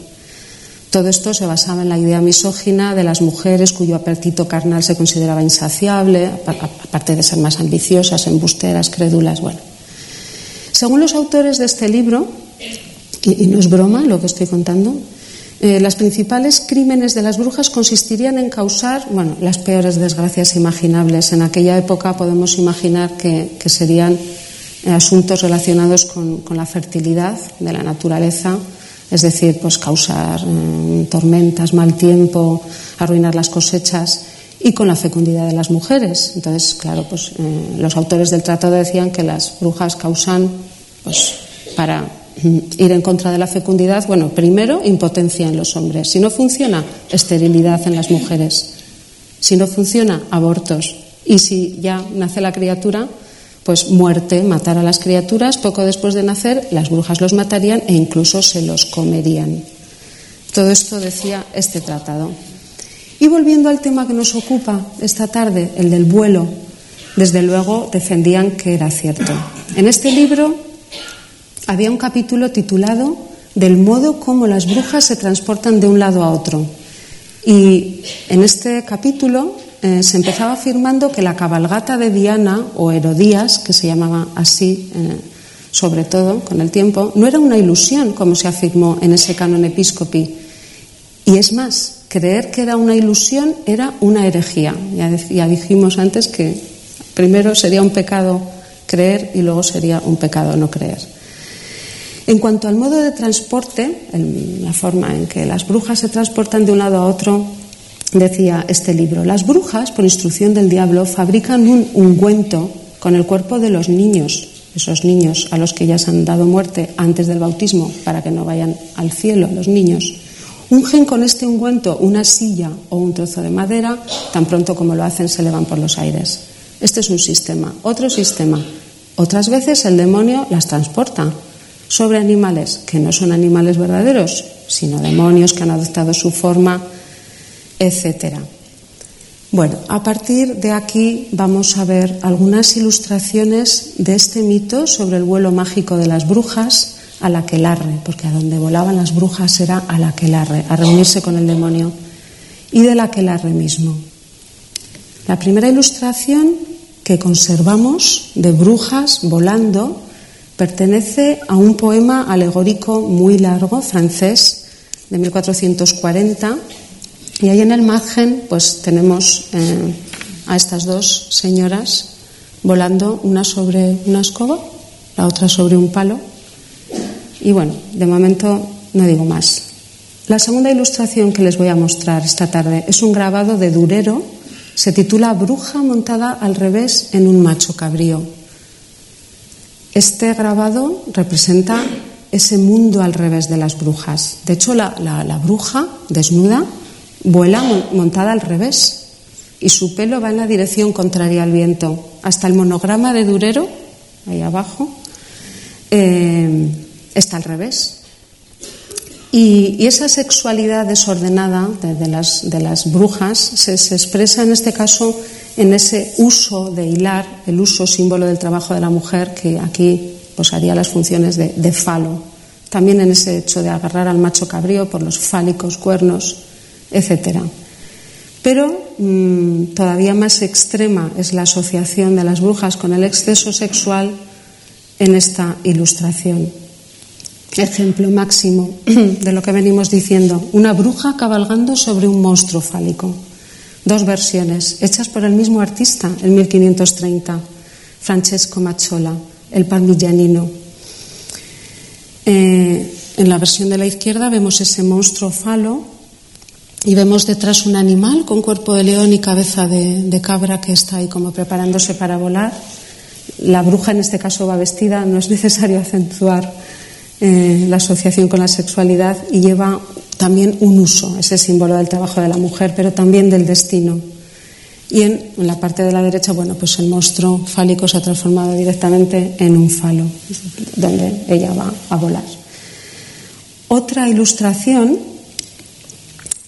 Todo esto se basaba en la idea misógina de las mujeres cuyo apetito carnal se consideraba insaciable, aparte de ser más ambiciosas, embusteras, crédulas. Bueno. Según los autores de este libro, y, no es broma lo que estoy contando, eh, los principales crímenes de las brujas consistirían en causar bueno, las peores desgracias imaginables. En aquella época podemos imaginar que, serían eh, asuntos relacionados con la fertilidad de la naturaleza, es decir, pues causar mm, tormentas, mal tiempo, arruinar las cosechas y con la fecundidad de las mujeres. Entonces, claro, pues eh, los autores del tratado decían que las brujas causan, pues para ir en contra de la fecundidad, bueno, primero impotencia en los hombres. Si no funciona, esterilidad en las mujeres. Si no funciona, abortos. Y si ya nace la criatura, pues muerte, matar a las criaturas, poco después de nacer las brujas los matarían e incluso se los comerían. Todo esto decía este tratado. Y volviendo al tema que nos ocupa esta tarde, el del vuelo, desde luego defendían que era cierto. En este libro había un capítulo titulado Del modo como las brujas se transportan de un lado a otro. Y en este capítulo eh, se empezaba afirmando que la cabalgata de Diana, o Herodías, que se llamaba así eh, sobre todo con el tiempo, no era una ilusión, como se afirmó en ese canon episcopi. Y es más, creer que era una ilusión era una herejía. Ya, ya dijimos antes que primero sería un pecado creer y luego sería un pecado no creer. En cuanto al modo de transporte, la forma en que las brujas se transportan de un lado a otro, decía este libro, las brujas, por instrucción del diablo, fabrican un ungüento con el cuerpo de los niños, esos niños a los que ya se han dado muerte antes del bautismo, para que no vayan al cielo los niños. Ungen con este ungüento una silla o un trozo de madera, tan pronto como lo hacen se elevan por los aires. Este es un sistema. Otro sistema. Otras veces el demonio las transporta sobre animales que no son animales verdaderos, sino demonios que han adoptado su forma etcétera. Bueno, a partir de aquí vamos a ver algunas ilustraciones de este mito sobre el vuelo mágico de las brujas a la quelarre, porque a donde volaban las brujas era a la quelarre, a reunirse con el demonio, y de la aquelarre mismo. La primera ilustración que conservamos de brujas volando pertenece a un poema alegórico muy largo, francés, de 1440, y ahí en el margen, pues tenemos eh, a estas dos señoras volando, una sobre una escoba, la otra sobre un palo. Y bueno, de momento no digo más. La segunda ilustración que les voy a mostrar esta tarde es un grabado de Durero. Se titula Bruja montada al revés en un macho cabrío. Este grabado representa ese mundo al revés de las brujas. De hecho, la, bruja desnuda Vuela montada al revés y su pelo va en la dirección contraria al viento. Hasta el monograma de Durero, ahí abajo, eh, está al revés. Y, esa sexualidad desordenada de las, brujas se, expresa en este caso en ese uso de hilar, el uso símbolo del trabajo de la mujer, que aquí pues, haría las funciones de, falo. También en ese hecho de agarrar al macho cabrío por los fálicos cuernos etc. Pero mm, todavía más extrema es la asociación de las brujas con el exceso sexual en esta ilustración. Ejemplo máximo *clears throat* de lo que venimos diciendo, una bruja cabalgando sobre un monstruo fálico. Dos versiones, hechas por el mismo artista en 1530, Francesco Macciola, el parmigianino. Eh, en la versión de la izquierda vemos ese monstruo falo y vemos detrás un animal con cuerpo de león y cabeza de, cabra que está ahí como preparándose para volar. La bruja en este caso va vestida, no es necesario acentuar eh, la asociación con la sexualidad y lleva también un uso, ese símbolo del trabajo de la mujer, pero también del destino. Y en, la parte de la derecha, bueno, pues el monstruo fálico se ha transformado directamente en un falo, donde ella va a volar. Otra ilustración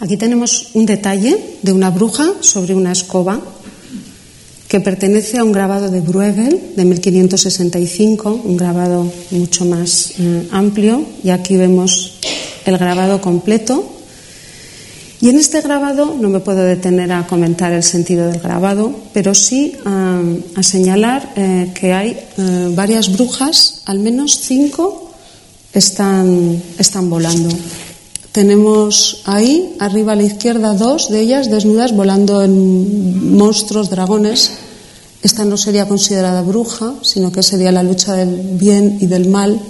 Aquí tenemos un detalle de una bruja sobre una escoba que pertenece a un grabado de Bruegel de 1565, un grabado mucho más eh, amplio, y aquí vemos el grabado completo. Y en este grabado no me puedo detener a comentar el sentido del grabado, pero sí a, señalar eh, que hay eh, varias brujas, al menos cinco, están, están volando. Tenemos ahí, arriba a la izquierda, dos de ellas desnudas volando en monstruos, dragones. Esta no sería considerada bruja, sino que sería la lucha del bien y del mal.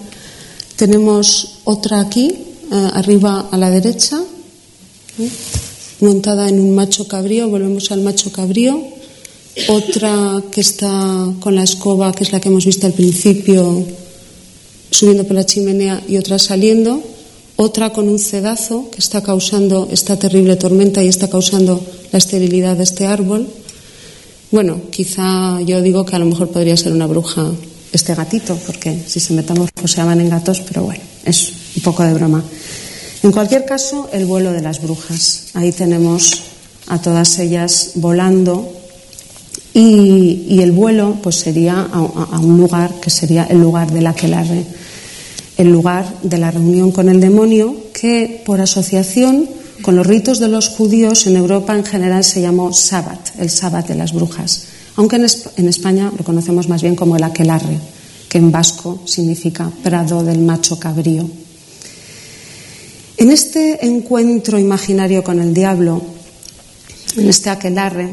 Tenemos otra aquí, arriba a la derecha, ¿eh? montada en un macho cabrío, volvemos al macho cabrío. Otra que está con la escoba, que es la que hemos visto al principio, subiendo por la chimenea y otra saliendo otra con un cedazo que está causando esta terrible tormenta y está causando la esterilidad de este árbol. Bueno, quizá yo digo que a lo mejor podría ser una bruja este gatito, porque si se metamorfos se llaman en gatos, pero bueno, es un poco de broma. En cualquier caso, el vuelo de las brujas. Ahí tenemos a todas ellas volando y, el vuelo pues sería a, un lugar que sería el lugar de la aquelarre el lugar de la reunión con el demonio que por asociación Con los ritos de los judíos en Europa en general se llamó Sabbat, el Sabbat de las brujas, aunque en, España lo conocemos más bien como el aquelarre, que en vasco significa prado del macho cabrío. En este encuentro imaginario con el diablo, en este aquelarre,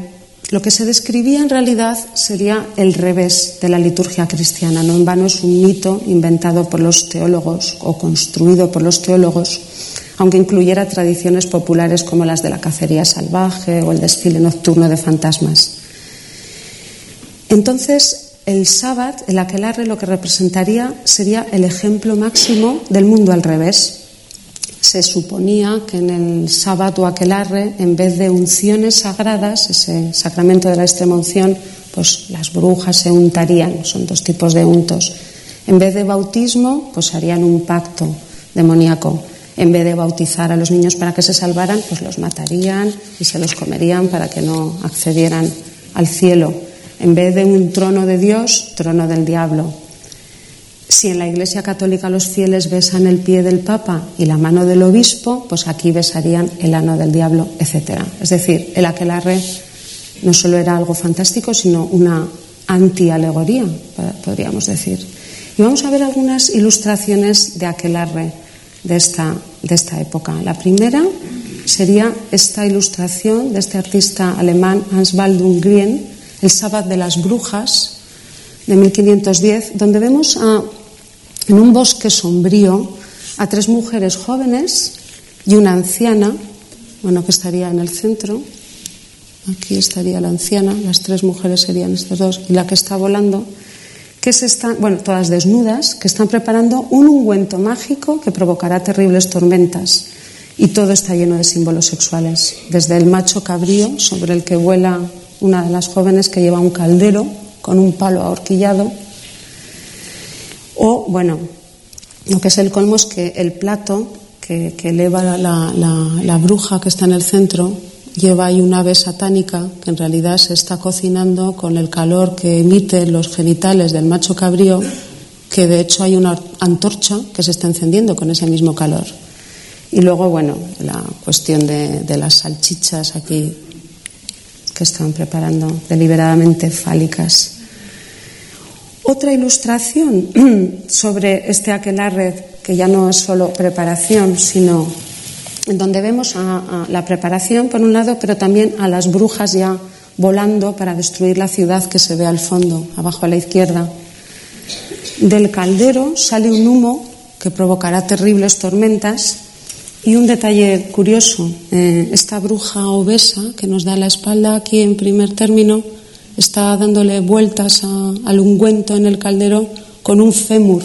lo que se describía en realidad sería el revés de la liturgia cristiana. No en vano es un mito inventado por los teólogos o construido por los teólogos, aunque incluyera tradiciones populares como las de la cacería salvaje o el desfile nocturno de fantasmas. Entonces, el sábado, el aquelarre, lo que representaría sería el ejemplo máximo del mundo al revés, se suponía que en el sábado aquelarre, en vez de unciones sagradas, ese sacramento de la extrema unción, pues las brujas se untarían, son dos tipos de untos. En vez de bautismo, pues harían un pacto demoníaco. En vez de bautizar a los niños para que se salvaran, pues los matarían y se los comerían para que no accedieran al cielo. En vez de un trono de Dios, trono del diablo. Si en la Iglesia Católica los fieles besan el pie del Papa y la mano del obispo, pues aquí besarían el ano del diablo, etc. Es decir, el aquelarre no solo era algo fantástico, sino una anti-alegoría, podríamos decir. Y vamos a ver algunas ilustraciones de aquelarre de esta, de esta época. La primera sería esta ilustración de este artista alemán Hans Baldung Grien, El sábado de las brujas, de 1510, donde vemos a en un bosque sombrío a tres mujeres jóvenes y una anciana, bueno, que estaría en el centro. Aquí estaría la anciana, las tres mujeres serían estas dos, y la que está volando, que se están, bueno, todas desnudas, que están preparando un ungüento mágico que provocará terribles tormentas. Y todo está lleno de símbolos sexuales, desde el macho cabrío sobre el que vuela una de las jóvenes que lleva un caldero con un palo ahorquillado o, bueno, lo que es el colmo es que el plato que, eleva la, bruja que está en el centro lleva ahí una ave satánica que en realidad se está cocinando con el calor que emiten los genitales del macho cabrío, que de hecho hay una antorcha que se está encendiendo con ese mismo calor. Y luego, bueno, la cuestión de, de las salchichas aquí que están preparando deliberadamente fálicas. Otra ilustración *clears throat* sobre este aquelarre, que ya no es solo preparación, sino donde vemos a, la preparación, por un lado, pero también a las brujas ya volando para destruir la ciudad que se ve al fondo, abajo a la izquierda. Del caldero sale un humo que provocará terribles tormentas. Y un detalle curioso, eh, esta bruja obesa que nos da la espalda aquí en primer término, está dándole vueltas al ungüento en el caldero con un fémur,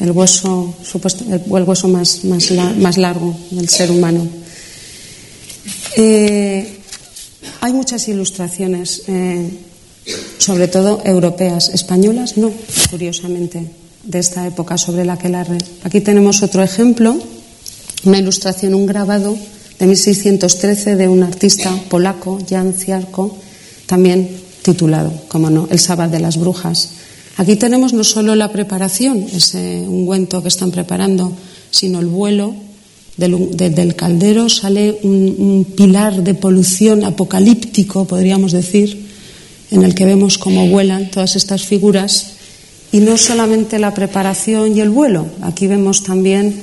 el hueso, supuesto, el, hueso más, más, largo del ser humano. Eh, hay muchas ilustraciones, eh, sobre todo europeas, españolas no, curiosamente, de esta época sobre la aquelarre. Aquí tenemos otro ejemplo, una ilustración, un grabado de 1613 de un artista polaco, Jan Ciarko, también titulado, como no, El sábado de las brujas. Aquí tenemos no solo la preparación, ese ungüento que están preparando, sino el vuelo del, caldero, sale un, pilar de polución apocalíptico, podríamos decir, en el que vemos cómo vuelan todas estas figuras. Y no solamente la preparación y el vuelo, aquí vemos también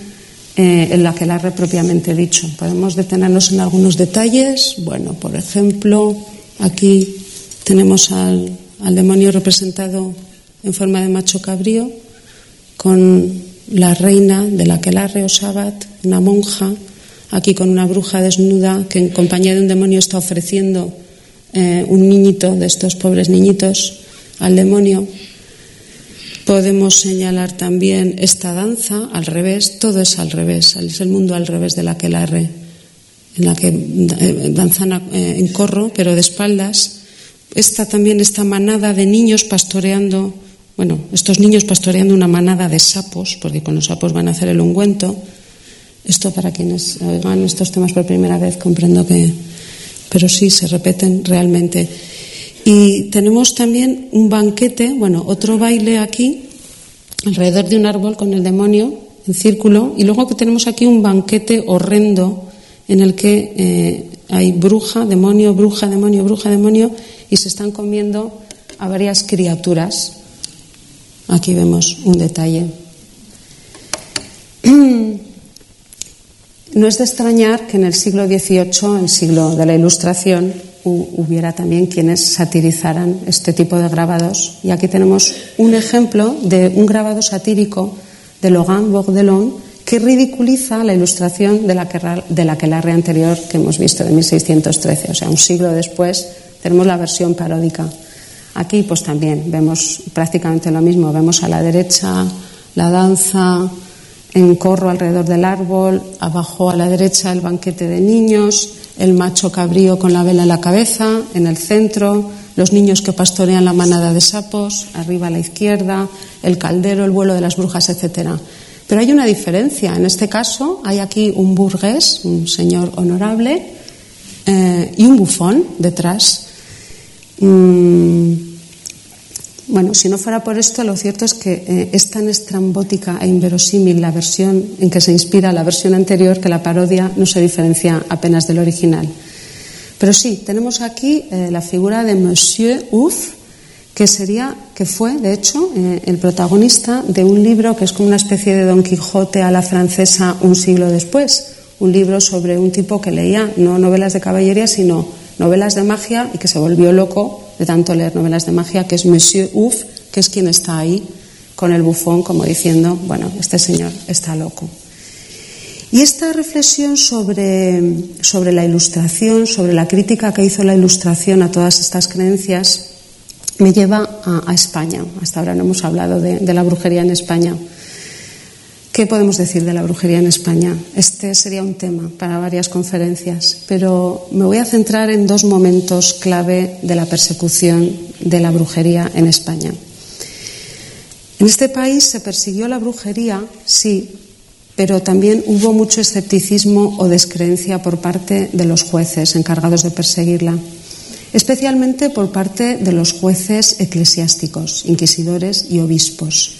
eh, el aquelarre propiamente dicho. Podemos detenernos en algunos detalles. Bueno, por ejemplo, aquí tenemos al, demonio representado en forma de macho cabrío, con la reina de la aquelarre o Sabbat, una monja, aquí con una bruja desnuda que en compañía de un demonio está ofreciendo eh, un niñito de estos pobres niñitos al demonio. Podemos señalar también esta danza al revés, todo es al revés, es el mundo al revés de la aquelarre, en la que eh, danzan eh, en corro, pero de espaldas, esta también esta manada de niños pastoreando, bueno, estos niños pastoreando una manada de sapos, porque con los sapos van a hacer el ungüento. Esto para quienes oigan estos temas por primera vez comprendo que, pero sí se repiten realmente. Y tenemos también un banquete, bueno, otro baile aquí, alrededor de un árbol con el demonio en círculo, y luego que tenemos aquí un banquete horrendo en el que eh, hay bruja, demonio, bruja, demonio, bruja, demonio, y se están comiendo a varias criaturas. Aquí vemos un detalle. *clears throat* No es de extrañar que en el siglo XVIII, el siglo de la Ilustración, hubiera también quienes satirizaran este tipo de grabados. Y aquí tenemos un ejemplo de un grabado satírico de Logan Bourdelon que ridiculiza la ilustración de la, de la aquelarre anterior que hemos visto de 1613. O sea, un siglo después tenemos la versión paródica. Aquí pues también vemos prácticamente lo mismo. Vemos a la derecha la danza en corro alrededor del árbol, abajo a la derecha el banquete de niños, el macho cabrío con la vela en la cabeza, en el centro, los niños que pastorean la manada de sapos, arriba a la izquierda, el caldero, el vuelo de las brujas, etcétera. Pero hay una diferencia. En este caso hay aquí un burgués, un señor honorable, eh, y un bufón detrás. Mm, bueno, si no fuera por esto, lo cierto es que eh, es tan estrambótica e inverosímil la versión en que se inspira la versión anterior que la parodia no se diferencia apenas del original. Pero sí, tenemos aquí eh, la figura de Monsieur Ouf, que sería, que fue, de hecho, eh, el protagonista de un libro que es como una especie de Don Quijote a la francesa un siglo después, un libro sobre un tipo que leía no novelas de caballería, sino novelas de magia y que se volvió loco de tanto leer novelas de magia, que es Monsieur Ouf, que es quien está ahí con el bufón, como diciendo, bueno, este señor está loco. Y esta reflexión sobre, sobre la ilustración, sobre la crítica que hizo la ilustración a todas estas creencias, me lleva a, España. Hasta ahora no hemos hablado de la brujería en España. ¿Qué podemos decir de la brujería en España? Este sería un tema para varias conferencias, pero me voy a centrar en dos momentos clave de la persecución de la brujería en España. En este país se persiguió la brujería, sí, pero también hubo mucho escepticismo o descreencia por parte de los jueces encargados de perseguirla, especialmente por parte de los jueces eclesiásticos, inquisidores y obispos.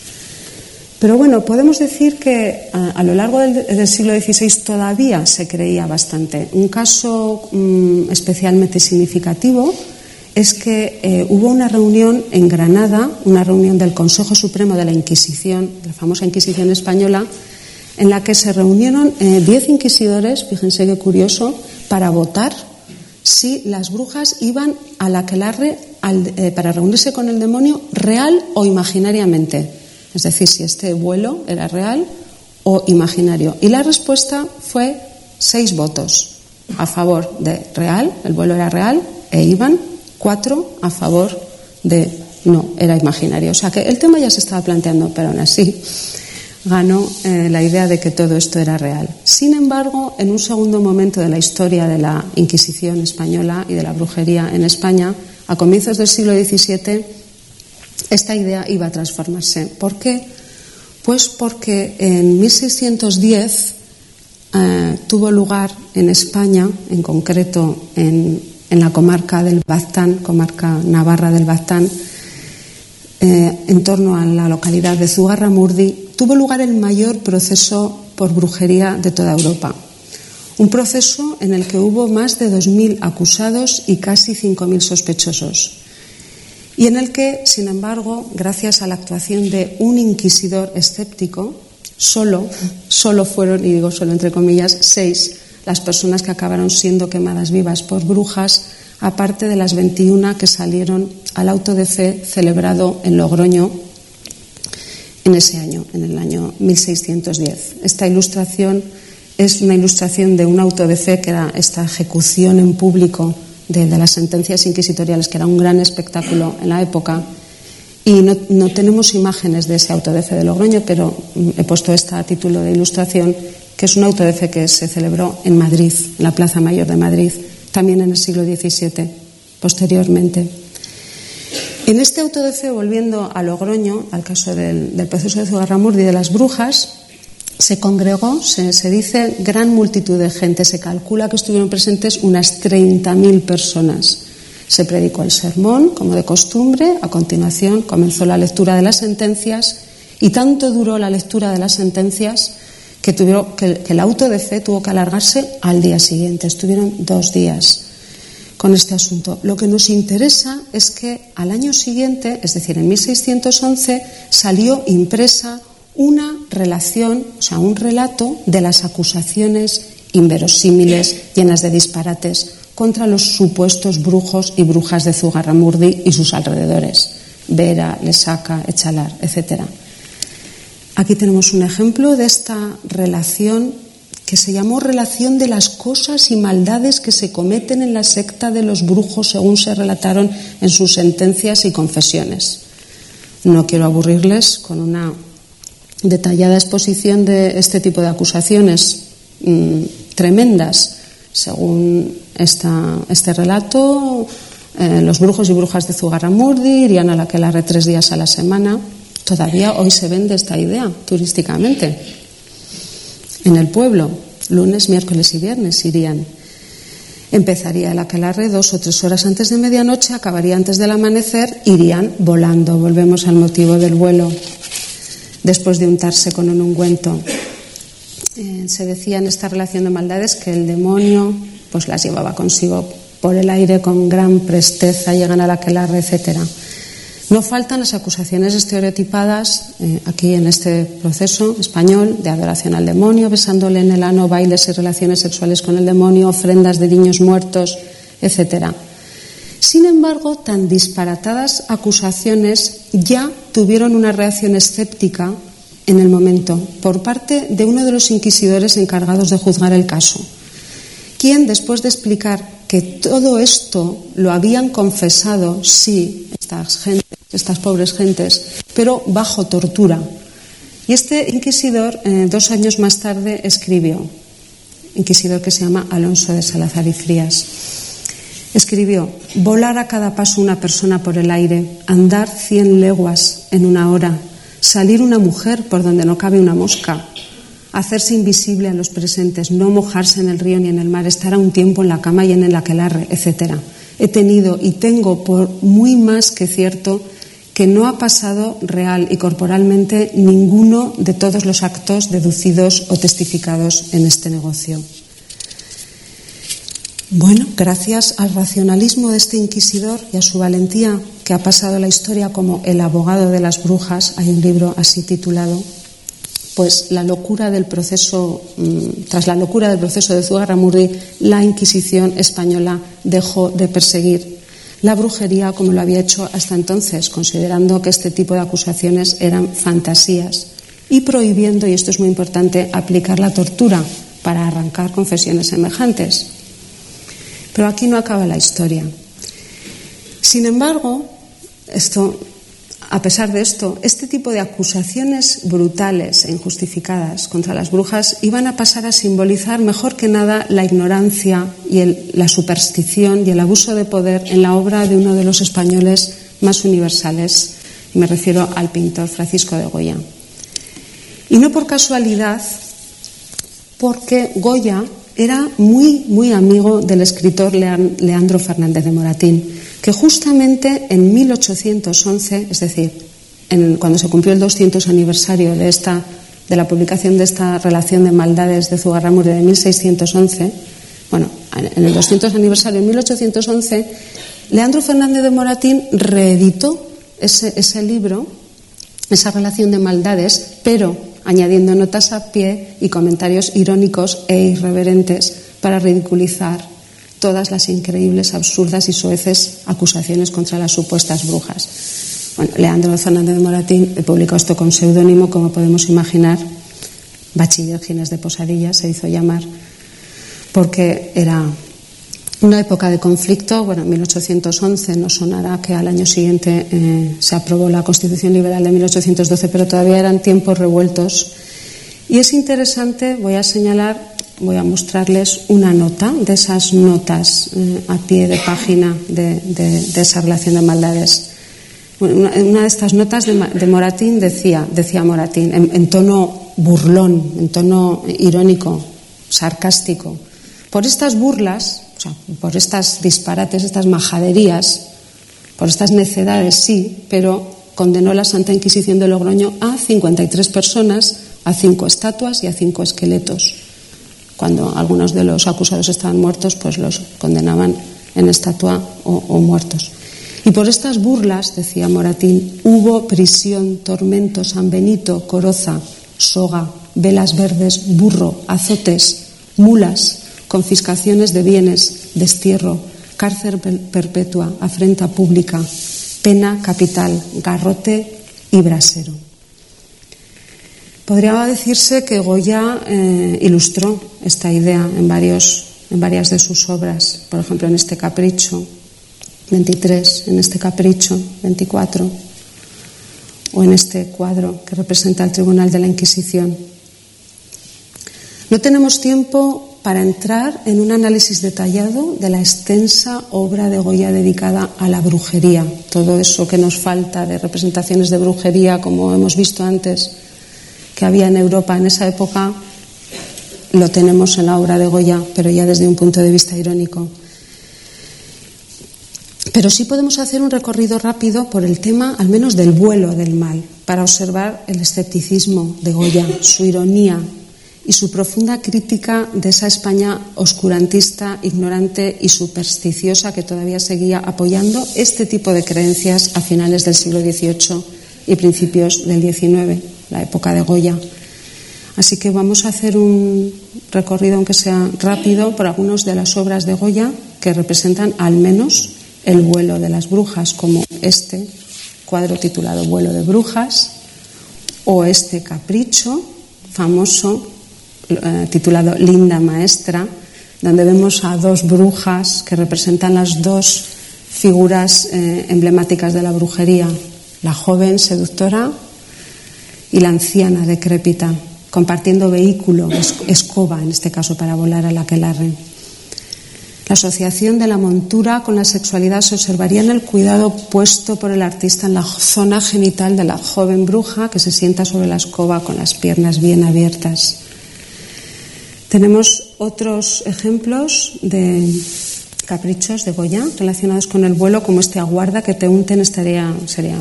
Pero bueno, podemos decir que a, lo largo del, siglo XVI todavía se creía bastante. Un caso mm, especialmente significativo es que eh, hubo una reunión en Granada, una reunión del Consejo Supremo de la Inquisición, la famosa Inquisición española, en la que se reunieron eh, diez inquisidores, fíjense qué curioso, para votar si las brujas iban a la aquelarre eh, para reunirse con el demonio real o imaginariamente. Es decir, si este vuelo era real o imaginario. Y la respuesta fue seis votos a favor de real, el vuelo era real, e iban cuatro a favor de no, era imaginario. O sea que el tema ya se estaba planteando, pero aún así ganó eh, la idea de que todo esto era real. Sin embargo, en un segundo momento de la historia de la Inquisición española y de la brujería en España, a comienzos del siglo XVII, esta idea iba a transformarse. ¿Por qué? Pues porque en 1610 eh, tuvo lugar en España, en concreto en, la comarca del Baztán, comarca navarra del Baztán, eh, en torno a la localidad de Zugarramurdi, tuvo lugar el mayor proceso por brujería de toda Europa. Un proceso en el que hubo más de 2.000 acusados y casi 5.000 sospechosos y en el que, sin embargo, gracias a la actuación de un inquisidor escéptico, solo, solo fueron, y digo solo entre comillas, seis las personas que acabaron siendo quemadas vivas por brujas, aparte de las 21 que salieron al auto de fe celebrado en Logroño en ese año, en el año 1610. Esta ilustración es una ilustración de un auto de fe que era esta ejecución en público de, las sentencias inquisitoriales, que era un gran espectáculo en la época. Y no, tenemos imágenes de ese auto de fe de Logroño, pero mm, he puesto esta a título de ilustración, que es un auto de fe que se celebró en Madrid, en la Plaza Mayor de Madrid, también en el siglo XVII, posteriormente. En este auto de fe, volviendo a Logroño, al caso del, proceso de Zugarramurdi y de las brujas, se congregó, se, dice, gran multitud de gente. Se calcula que estuvieron presentes unas 30.000 personas. Se predicó el sermón, como de costumbre. A continuación comenzó la lectura de las sentencias y tanto duró la lectura de las sentencias que, tuvieron, que, el auto de fe tuvo que alargarse al día siguiente. Estuvieron dos días con este asunto. Lo que nos interesa es que al año siguiente, es decir, en 1611, salió impresa una relación, o sea, un relato de las acusaciones inverosímiles, llenas de disparates, contra los supuestos brujos y brujas de Zugarramurdi y sus alrededores, Vera, Lesaca, Echalar, etc. Aquí tenemos un ejemplo de esta relación que se llamó relación de las cosas y maldades que se cometen en la secta de los brujos según se relataron en sus sentencias y confesiones. No quiero aburrirles con una detallada exposición de este tipo de acusaciones mm, tremendas. Según este relato, eh, los brujos y brujas de Zugarramurdi irían a la que la red tres días a la semana. Todavía hoy se vende esta idea turísticamente. En el pueblo, lunes, miércoles y viernes irían. Empezaría el aquelarre dos o tres horas antes de medianoche, acabaría antes del amanecer, irían volando. Volvemos al motivo del vuelo después de untarse con un ungüento. Eh, se decía en esta relación de maldades que el demonio pues las llevaba consigo por el aire con gran presteza, llegan a la aquelarre, etc. No faltan las acusaciones estereotipadas eh, aquí en este proceso español de adoración al demonio, besándole en el ano, bailes y relaciones sexuales con el demonio, ofrendas de niños muertos, etc. Sin embargo, tan disparatadas acusaciones ya tuvieron una reacción escéptica en el momento por parte de uno de los inquisidores encargados de juzgar el caso, quien, después de explicar que todo esto lo habían confesado, sí, estas, gentes, estas pobres gentes, pero bajo tortura. Y este inquisidor, eh, dos años más tarde, escribió, inquisidor que se llama Alonso de Salazar y Frías. Escribió, volar a cada paso una persona por el aire, andar cien leguas en una hora, salir una mujer por donde no cabe una mosca, hacerse invisible a los presentes, no mojarse en el río ni en el mar, estar a un tiempo en la cama y en el aquelarre, etc. He tenido y tengo por muy más que cierto que no ha pasado real y corporalmente ninguno de todos los actos deducidos o testificados en este negocio. Bueno, gracias al racionalismo de este inquisidor y a su valentía, que ha pasado la historia como el abogado de las brujas, hay un libro así titulado, pues la locura del proceso, mm, tras la locura del proceso de Zugarramurdi, la Inquisición española dejó de perseguir la brujería como lo había hecho hasta entonces, considerando que este tipo de acusaciones eran fantasías y prohibiendo, y esto es muy importante, aplicar la tortura para arrancar confesiones semejantes. Pero aquí no acaba la historia. Sin embargo, esto, a pesar de esto, este tipo de acusaciones brutales e injustificadas contra las brujas iban a pasar a simbolizar mejor que nada la ignorancia y la superstición y el abuso de poder en la obra de uno de los españoles más universales. Me refiero al pintor Francisco de Goya. Y no por casualidad, porque Goya era muy, muy amigo del escritor Leandro Fernández de Moratín, que justamente en 1811, es decir, cuando se cumplió el 200 aniversario de, esta, de la publicación de esta relación de maldades de Zugarramurdi de 1611, bueno, en el 200 aniversario de 1811, Leandro Fernández de Moratín reeditó ese, ese libro, esa relación de maldades, pero añadiendo notas a pie y comentarios irónicos e irreverentes para ridiculizar todas las increíbles, absurdas y soeces acusaciones contra las supuestas brujas. Leandro Fernández de Moratín publicó esto con seudónimo, como podemos imaginar. Bachiller de Posadilla se hizo llamar porque era una época de conflicto, bueno, en 1811 no sonará que al año siguiente eh, se aprobó la Constitución Liberal de 1812, pero todavía eran tiempos revueltos. Y es interesante, voy a señalar, voy a mostrarles una nota de esas notas eh, a pie de página de, esa relación de maldades. Una, de estas notas de, Moratín decía, decía Moratín, en tono burlón, en tono irónico, sarcástico, por estas burlas por estas disparates, estas majaderías, por estas necedades, sí, pero condenó la Santa Inquisición de Logroño a 53 personas, a cinco estatuas y a cinco esqueletos. Cuando algunos de los acusados estaban muertos, pues los condenaban en estatua o, o muertos. Y por estas burlas, decía Moratín, hubo prisión, tormento, San Benito, coroza, soga, velas verdes, burro, azotes, mulas, confiscaciones de bienes, destierro, cárcel perpetua, afrenta pública, pena capital, garrote y brasero. Podría decirse que Goya eh, ilustró esta idea en, varios, en varias de sus obras, por ejemplo en este capricho 23, en este capricho 24 o en este cuadro que representa el Tribunal de la Inquisición. No tenemos tiempo para entrar en un análisis detallado de la extensa obra de Goya dedicada a la brujería, todo eso que nos falta de representaciones de brujería, como hemos visto antes, que había en Europa en esa época, lo tenemos en la obra de Goya, pero ya desde un punto de vista irónico. Pero sí podemos hacer un recorrido rápido por el tema, al menos del vuelo del mal, para observar el escepticismo de Goya, su ironía y su profunda crítica de esa España oscurantista, ignorante y supersticiosa que todavía seguía apoyando este tipo de creencias a finales del siglo XVIII y principios del XIX, la época de Goya. Así que vamos a hacer un recorrido, aunque sea rápido, por algunas de las obras de Goya que representan al menos el vuelo de las brujas, como este cuadro titulado Vuelo de Brujas, o este capricho famoso eh, titulado Linda Maestra, donde vemos a dos brujas que representan las dos figuras eh, emblemáticas de la brujería, la joven seductora y la anciana decrépita, compartiendo vehículo, escoba en este caso, para volar a la aquelarre. La asociación de la montura con la sexualidad se observaría en el cuidado puesto por el artista en la zona genital de la joven bruja que se sienta sobre la escoba con las piernas bien abiertas. Tenemos otros ejemplos de caprichos de Goya relacionados con el vuelo, como este aguarda que te unten, estaría, sería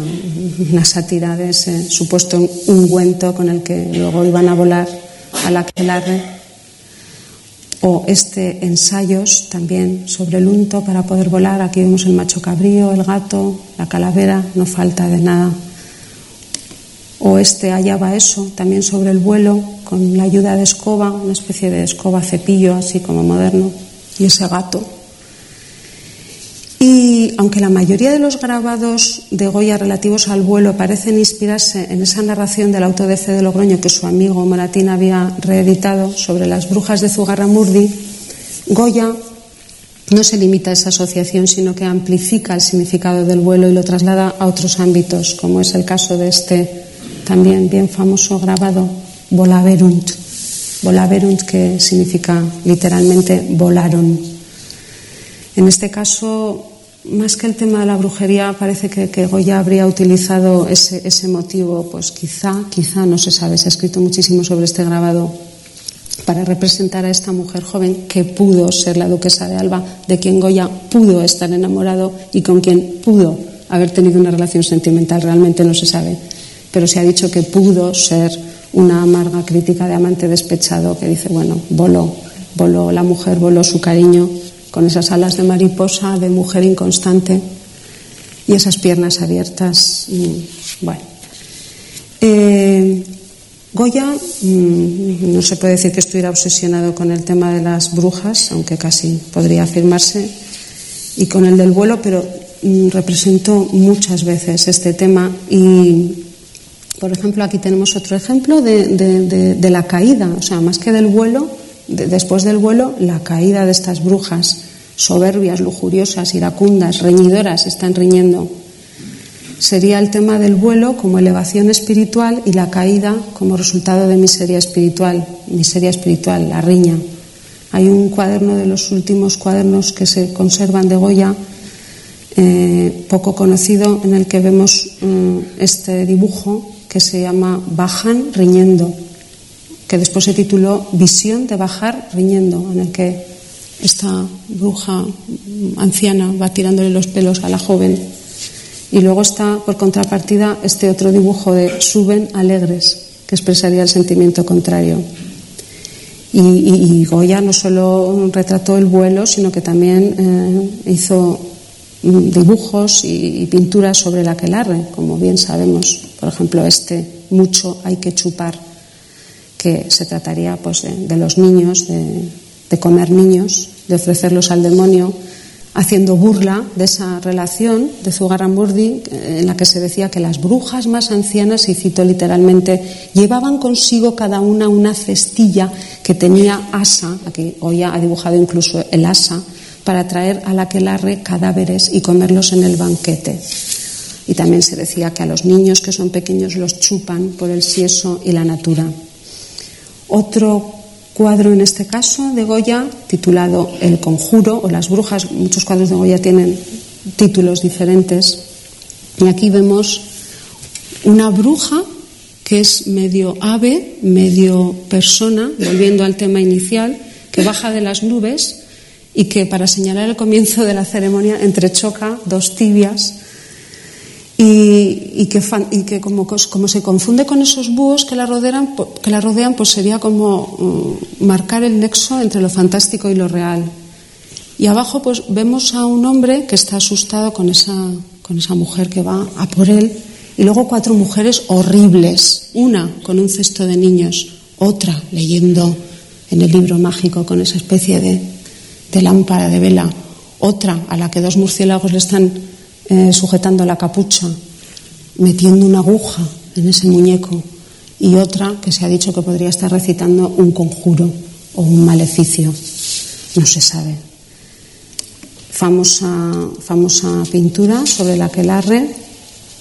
una sátira de ese supuesto ungüento con el que luego iban a volar a la aquelarre. O este ensayos también sobre el unto para poder volar. Aquí vemos el macho cabrío, el gato, la calavera, no falta de nada. O este allá va eso, también sobre el vuelo, con la ayuda de escoba, una especie de escoba cepillo, así como moderno, y ese gato y aunque la mayoría de los grabados de Goya relativos al vuelo parecen inspirarse en esa narración del auto de C. de Logroño que su amigo Moratín había reeditado sobre las brujas de Zugarramurdi, Goya no se limita a esa asociación, sino que amplifica el significado del vuelo y lo traslada a otros ámbitos, como es el caso de este también bien famoso grabado, Volaverunt. Volaverunt, que significa literalmente volaron. En este caso, más que el tema de la brujería, parece que, Goya habría utilizado ese, ese, motivo, pues quizá, quizá, no se sabe, se ha escrito muchísimo sobre este grabado para representar a esta mujer joven que pudo ser la duquesa de Alba, de quien Goya pudo estar enamorado y con quien pudo haber tenido una relación sentimental, realmente no se sabe, pero se ha dicho que pudo ser una amarga crítica de amante despechado que dice, bueno, voló, voló la mujer, voló su cariño con esas alas de mariposa, de mujer inconstante y esas piernas abiertas. Mm, bueno. Eh, Goya mm, no se puede decir que estuviera obsesionado con el tema de las brujas, aunque casi podría afirmarse, y con el del vuelo, pero mm, representó muchas veces este tema y, por ejemplo, aquí tenemos otro ejemplo de la caída, o sea, más que del vuelo, después del vuelo, la caída de estas brujas soberbias, lujuriosas, iracundas, reñidoras, están riñendo. Sería el tema del vuelo como elevación espiritual y la caída como resultado de miseria espiritual, miseria espiritual, la riña. Hay un cuaderno de los últimos cuadernos que se conservan de Goya, eh, poco conocido, en el que vemos mm, este dibujo que se llama Bajan riñendo que después se tituló Visión de bajar riñendo, en el que esta bruja anciana va tirándole los pelos a la joven. Y luego está, por contrapartida, este otro dibujo de Suben alegres, que expresaría el sentimiento contrario. Y, Goya no solo retrató el vuelo, sino que también eh, hizo mm, dibujos y, pinturas sobre el aquelarre, como bien sabemos. Por ejemplo, este, Mucho hay que chupar, que se trataría pues, de, los niños, de comer niños, de ofrecerlos al demonio haciendo burla de esa relación de Zugarramurdi eh, en la que se decía que las brujas más ancianas, y cito literalmente, llevaban consigo cada una una cestilla que tenía asa, aquí hoy ha dibujado incluso el asa, para traer a la aquelarre cadáveres y comerlos en el banquete. Y también se decía que a los niños que son pequeños los chupan por el sieso y la natura. Otro cuadro en este caso de Goya titulado El conjuro o las brujas. Muchos cuadros de Goya tienen títulos diferentes. Y aquí vemos una bruja que es medio ave, medio persona, volviendo al tema inicial, que baja de las nubes y que para señalar el comienzo de la ceremonia entrechoca dos tibias y, que, como, se confunde con esos búhos que la rodean, que la rodean pues sería como mm, marcar el nexo entre lo fantástico y lo real. Y abajo pues vemos a un hombre que está asustado con esa, con esa mujer que va a por él y luego cuatro mujeres horribles, una con un cesto de niños, otra leyendo en el libro mágico con esa especie de, de lámpara de vela, otra a la que dos murciélagos le están eh, sujetando la capucha, metiendo una aguja en ese muñeco y otra que se ha dicho que podría estar recitando un conjuro o un maleficio. No se sabe. Famosa, famosa pintura sobre la aquelarre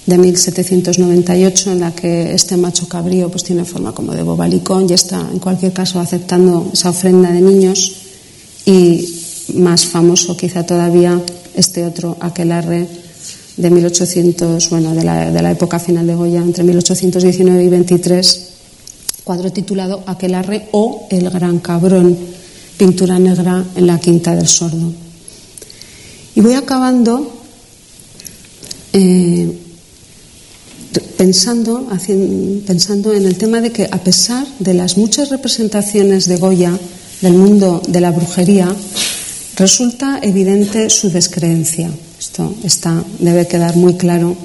de 1798 en la que este macho cabrío pues tiene forma como de bobalicón y está en cualquier caso aceptando esa ofrenda de niños y más famoso quizá todavía este otro aquelarre de 1800, bueno, de la, de la época final de Goya, entre 1819 y 23, cuadro titulado Aquelarre o El Gran Cabrón, pintura negra en la Quinta del Sordo. Y voy acabando eh, pensando, pensando en el tema de que a pesar de las muchas representaciones de Goya del mundo de la brujería, resulta evidente su descreencia. Esto debe quedar muy claro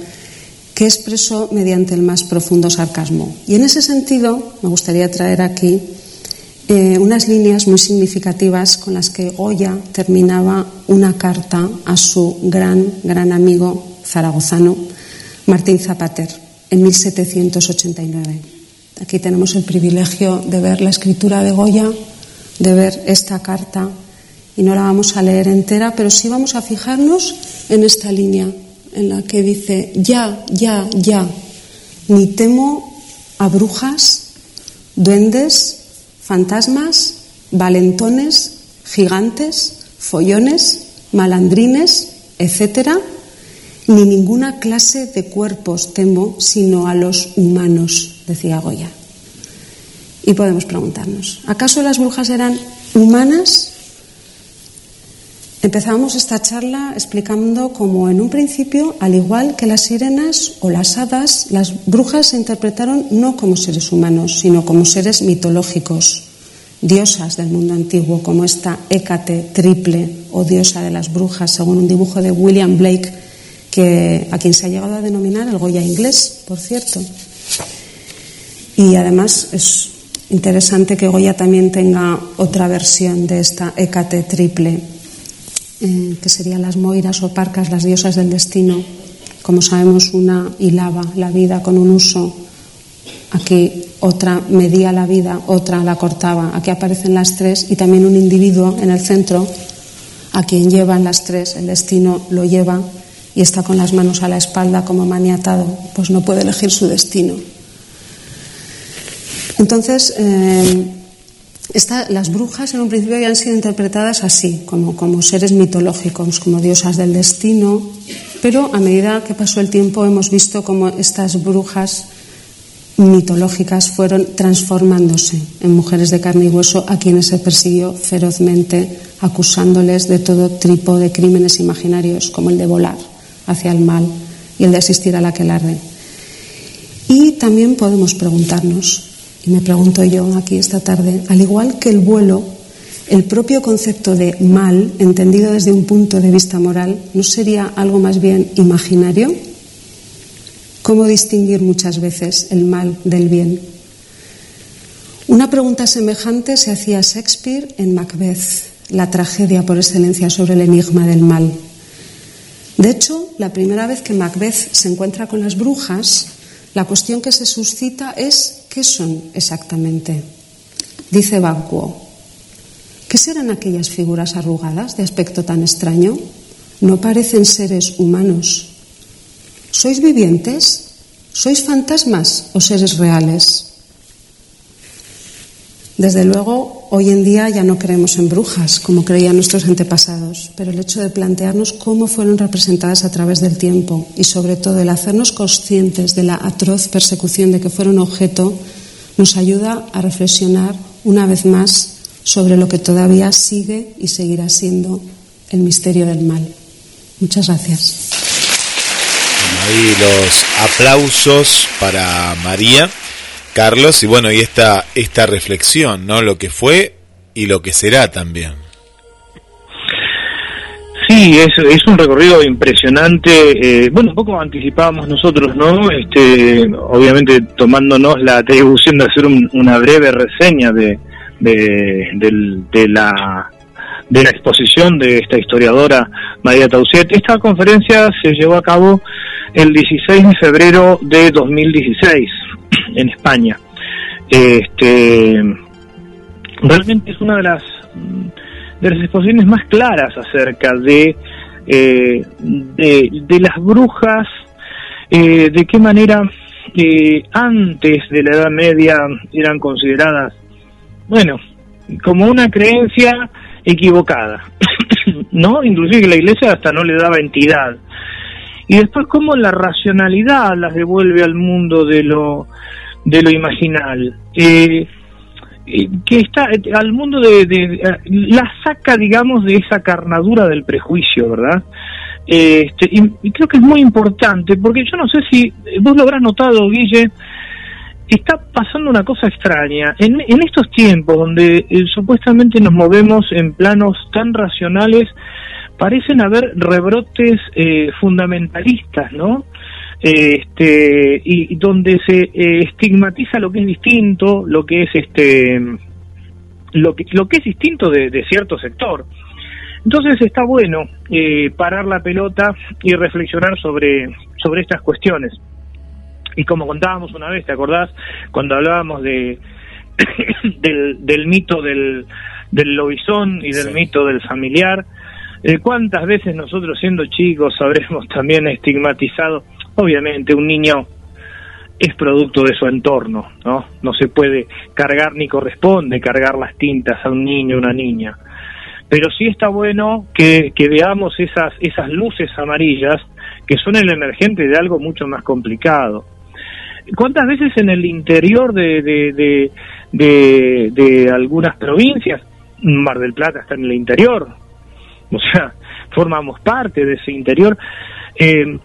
que expresó mediante el más profundo sarcasmo. Y en ese sentido me gustaría traer aquí eh, unas líneas muy significativas con las que Goya terminaba una carta a su gran, gran amigo zaragozano, Martín Zapater, en 1789. Aquí tenemos el privilegio de ver la escritura de Goya, de ver esta carta y no la vamos a leer entera, pero sí vamos a fijarnos en esta línea en la que dice, ya, ya, ya, ni temo a brujas, duendes, fantasmas, valentones, gigantes, follones, malandrines, etcétera, ni ninguna clase de cuerpos temo, sino a los humanos, decía Goya. Y podemos preguntarnos, ¿acaso las brujas eran humanas Empezábamos esta charla explicando cómo en un principio, al igual que las sirenas o las hadas, las brujas se interpretaron no como seres humanos, sino como seres mitológicos, diosas del mundo antiguo, como esta Hécate triple o diosa de las brujas, según un dibujo de William Blake, que, a quien se ha llegado a denominar el Goya inglés, por cierto. Y además es interesante que Goya también tenga otra versión de esta Hécate triple eh, que serían las moiras o parcas, las diosas del destino. Como sabemos, una hilaba la vida con un uso, aquí otra medía la vida, otra la cortaba. Aquí aparecen las tres y también un individuo en el centro a quien llevan las tres, el destino lo lleva y está con las manos a la espalda como maniatado, pues no puede elegir su destino. Entonces, eh, las brujas en un principio habían sido interpretadas así, como, como seres mitológicos, como diosas del destino, pero a medida que pasó el tiempo hemos visto cómo estas brujas mitológicas fueron transformándose en mujeres de carne y hueso a quienes se persiguió ferozmente, acusándoles de todo tipo de crímenes imaginarios, como el de volar hacia el mal y el de asistir a la aquelarre. Y también podemos preguntarnos, Me pregunto yo aquí esta tarde, al igual que el vuelo, el propio concepto de mal, entendido desde un punto de vista moral, ¿no sería algo más bien imaginario? ¿Cómo distinguir muchas veces el mal del bien? Una pregunta semejante se hacía Shakespeare en Macbeth, la tragedia por excelencia sobre el enigma del mal. De hecho, la primera vez que Macbeth se encuentra con las brujas, la cuestión que se suscita es ¿qué son exactamente? Dice Banquo, ¿qué serán aquellas figuras arrugadas de aspecto tan extraño? No parecen seres humanos. ¿Sois vivientes? ¿Sois fantasmas o seres reales? Desde luego, hoy en día ya no creemos en brujas, como creían nuestros antepasados, pero el hecho de plantearnos cómo fueron representadas a través del tiempo y sobre todo el hacernos conscientes de la atroz persecución de que fueron objeto, nos ayuda a reflexionar una vez más sobre lo que todavía sigue y seguirá siendo el misterio del mal. Muchas gracias. Ahí los aplausos para María Carlos, y bueno, y esta, esta reflexión, ¿no? Lo que fue y lo que será también. Sí, es, es un recorrido impresionante. Eh, bueno, un poco anticipábamos nosotros, ¿no? Este, obviamente tomándonos la atribución de hacer una breve reseña de, de, la de la exposición de esta historiadora María Tauciet. Esta conferencia se llevó a cabo el 16 de febrero de 2016 en España. Este, realmente es una de las de las exposiciones más claras acerca de eh, de, las brujas, eh, de qué manera eh, antes de la Edad Media eran consideradas, bueno, como una creencia equivocada, *coughs* ¿no? Inclusive que la Iglesia hasta no le daba entidad. Y después cómo la racionalidad las devuelve al mundo de lo de lo imaginal, eh, eh, que está eh, al mundo de, la saca, digamos, de esa carnadura del prejuicio, ¿verdad? Este, y, creo que es muy importante, porque yo no sé si vos lo habrás notado, Guille, está pasando una cosa extraña. En, en estos tiempos donde supuestamente nos movemos en planos tan racionales, parecen haber rebrotes fundamentalistas, ¿no? Este, y, donde se eh, estigmatiza lo que es distinto, lo que es este, lo que, lo que es distinto de, cierto sector. Entonces está bueno eh, parar la pelota y reflexionar sobre, sobre estas cuestiones. Y como contábamos una vez, ¿te acordás? Cuando hablábamos de *coughs* del, del mito del, del lobizón y del mito del familiar, eh, ¿cuántas veces nosotros siendo chicos habremos también estigmatizado Obviamente un niño es producto de su entorno, ¿no? No se puede cargar ni corresponde cargar las tintas a un niño o una niña. Pero sí está bueno que, veamos esas, esas luces amarillas que son el emergente de algo mucho más complicado. ¿Cuántas veces en el interior de, de, de, de, algunas provincias, Mar del Plata está en el interior, o sea, formamos parte de ese interior, eh,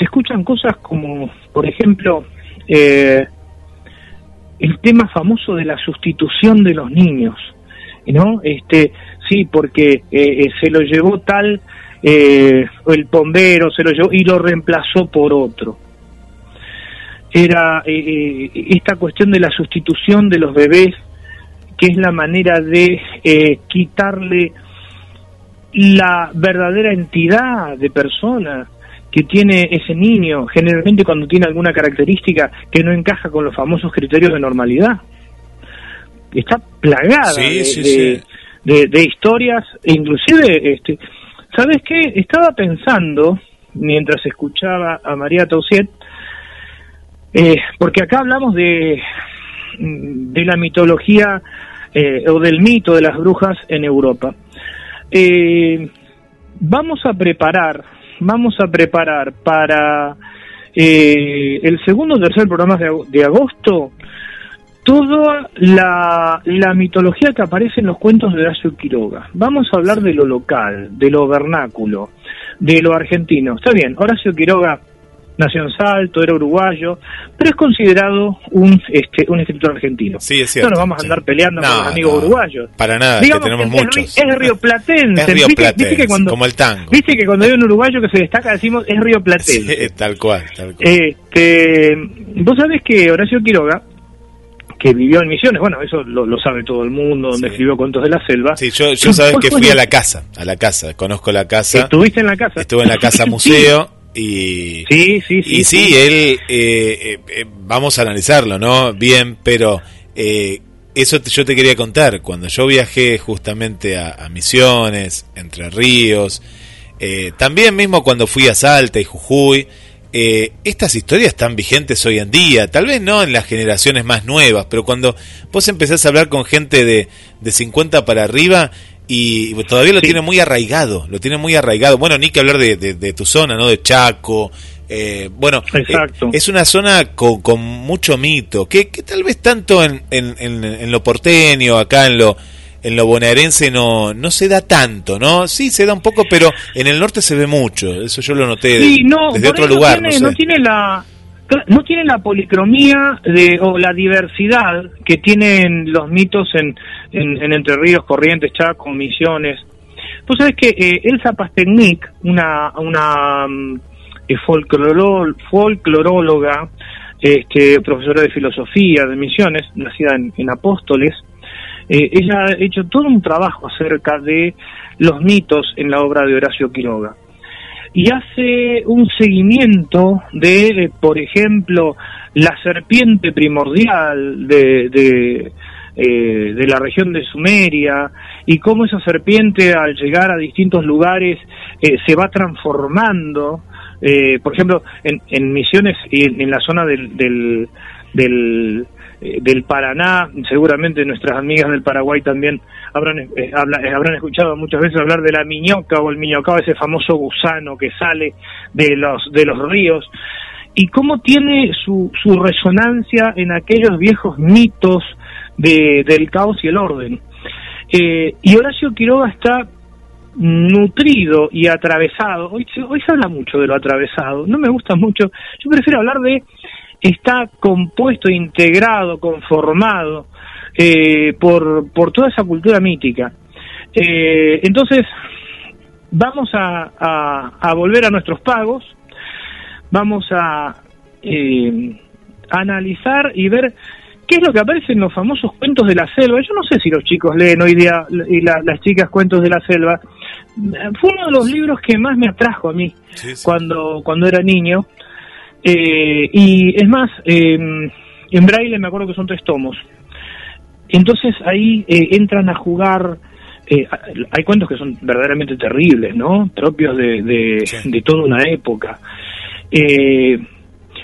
se escuchan cosas como, por ejemplo, eh, el tema famoso de la sustitución de los niños, ¿no? Este, sí, porque eh, eh, se lo llevó tal, el bombero se lo llevó y lo reemplazó por otro. Era esta cuestión de la sustitución de los bebés, que es la manera de quitarle la verdadera entidad de persona que tiene ese niño, generalmente cuando tiene alguna característica que no encaja con los famosos criterios de normalidad. Está plagada de, de, historias, e inclusive, este, ¿sabes qué? Estaba pensando, mientras escuchaba a María Tausiet, eh, porque acá hablamos de, de la mitología eh, o del mito de las brujas en Europa. Eh, vamos a preparar vamos a preparar para eh, el segundo o tercer programa de, agosto toda la, mitología que aparece en los cuentos de Horacio Quiroga. Vamos a hablar de lo local, de lo vernáculo, de lo argentino. Está bien, Horacio Quiroga nació en Salto, era uruguayo, pero es considerado un este, un escritor argentino. Sí, es cierto. No nos vamos a andar peleando con los amigos uruguayos. Para nada, Digamos que tenemos que muchos. Es, *laughs* es rioplatense. Es ¿Viste- rioplatense, viste que cuando, como el tango. Viste que cuando hay un uruguayo que se destaca decimos es rioplatense. Sí, tal cual, tal cual. Este, vos sabés que Horacio Quiroga, que vivió en Misiones, bueno, eso lo, lo sabe todo el mundo, donde Sí. escribió Cuentos de la Selva. Sí, yo, yo sabes que fui a la casa, a la casa, conozco la casa, Estuviste en la casa. estuve en la casa *laughs* museo y... Sí, sí, sí. y sí, él, eh, eh, eh, vamos a analizarlo, ¿no? Bien, pero eh, eso te- yo te quería contar. Cuando yo viajé justamente a, a Misiones, Entre Ríos, eh, también mismo cuando fui a Salta y Jujuy, eh, estas historias están vigentes hoy en día, tal vez no en las generaciones más nuevas, pero cuando vos empezás a hablar con gente de, de 50 para arriba y todavía lo Sí. tiene muy arraigado, lo tiene muy arraigado. Bueno, ni que hablar de, de- de tu zona, ¿no? De Chaco. eh, bueno, Exacto. eh, es una zona con, con mucho mito, que, que tal vez tanto en, en, en- en lo porteño, acá en lo en lo bonaerense no, no se da tanto, ¿no? Sí, se da un poco, pero en el norte se ve mucho. Eso yo lo noté de- no, desde otro lugar. tiene, no sé. no tiene la no tiene la policromía de, o la diversidad que tienen los mitos en, en, en Entre Ríos, Corrientes, Chaco, Misiones. Vos sabés que eh, Elsa Pastenic, una, una mm, eh, folcloró- folcloróloga, este, profesora de filosofía de Misiones, nacida en, en Apóstoles, eh, ella ha hecho todo un trabajo acerca de los mitos en la obra de Horacio Quiroga y hace un seguimiento de, por ejemplo, la serpiente primordial de, de, eh, de la región de Sumeria y cómo esa serpiente al llegar a distintos lugares eh, se va transformando. Eh, por ejemplo, en, en Misiones y en, en la zona del, del, del, eh, del Paraná, seguramente nuestras amigas del Paraguay también habrán, eh, eh, habrán escuchado muchas veces hablar de la miñoca o el miñocao, ese famoso gusano que sale de los, de los ríos, y cómo tiene su, su resonancia en aquellos viejos mitos de, del caos y el orden. Y Horacio Quiroga está nutrido y atravesado. Hoy, hoy se habla mucho de lo atravesado, no me gusta mucho. Yo prefiero hablar de está compuesto, integrado, conformado eh, por, por toda esa cultura mítica. Eh, entonces, vamos a, a, a volver a nuestros pagos, vamos a eh, analizar y ver qué es lo que aparece en los famosos cuentos de la selva. Yo no sé si los chicos leen hoy día y la- las chicas cuentos de la selva. Fue uno de los libros que más me atrajo a mí Sí, sí. cuando, cuando era niño. Eh, y es más, eh, en braille me acuerdo que son tres tomos. Entonces ahí eh, entran a jugar. eh, hay cuentos que son verdaderamente terribles, ¿no? Propios de, de, Sí. de toda una época. Eh,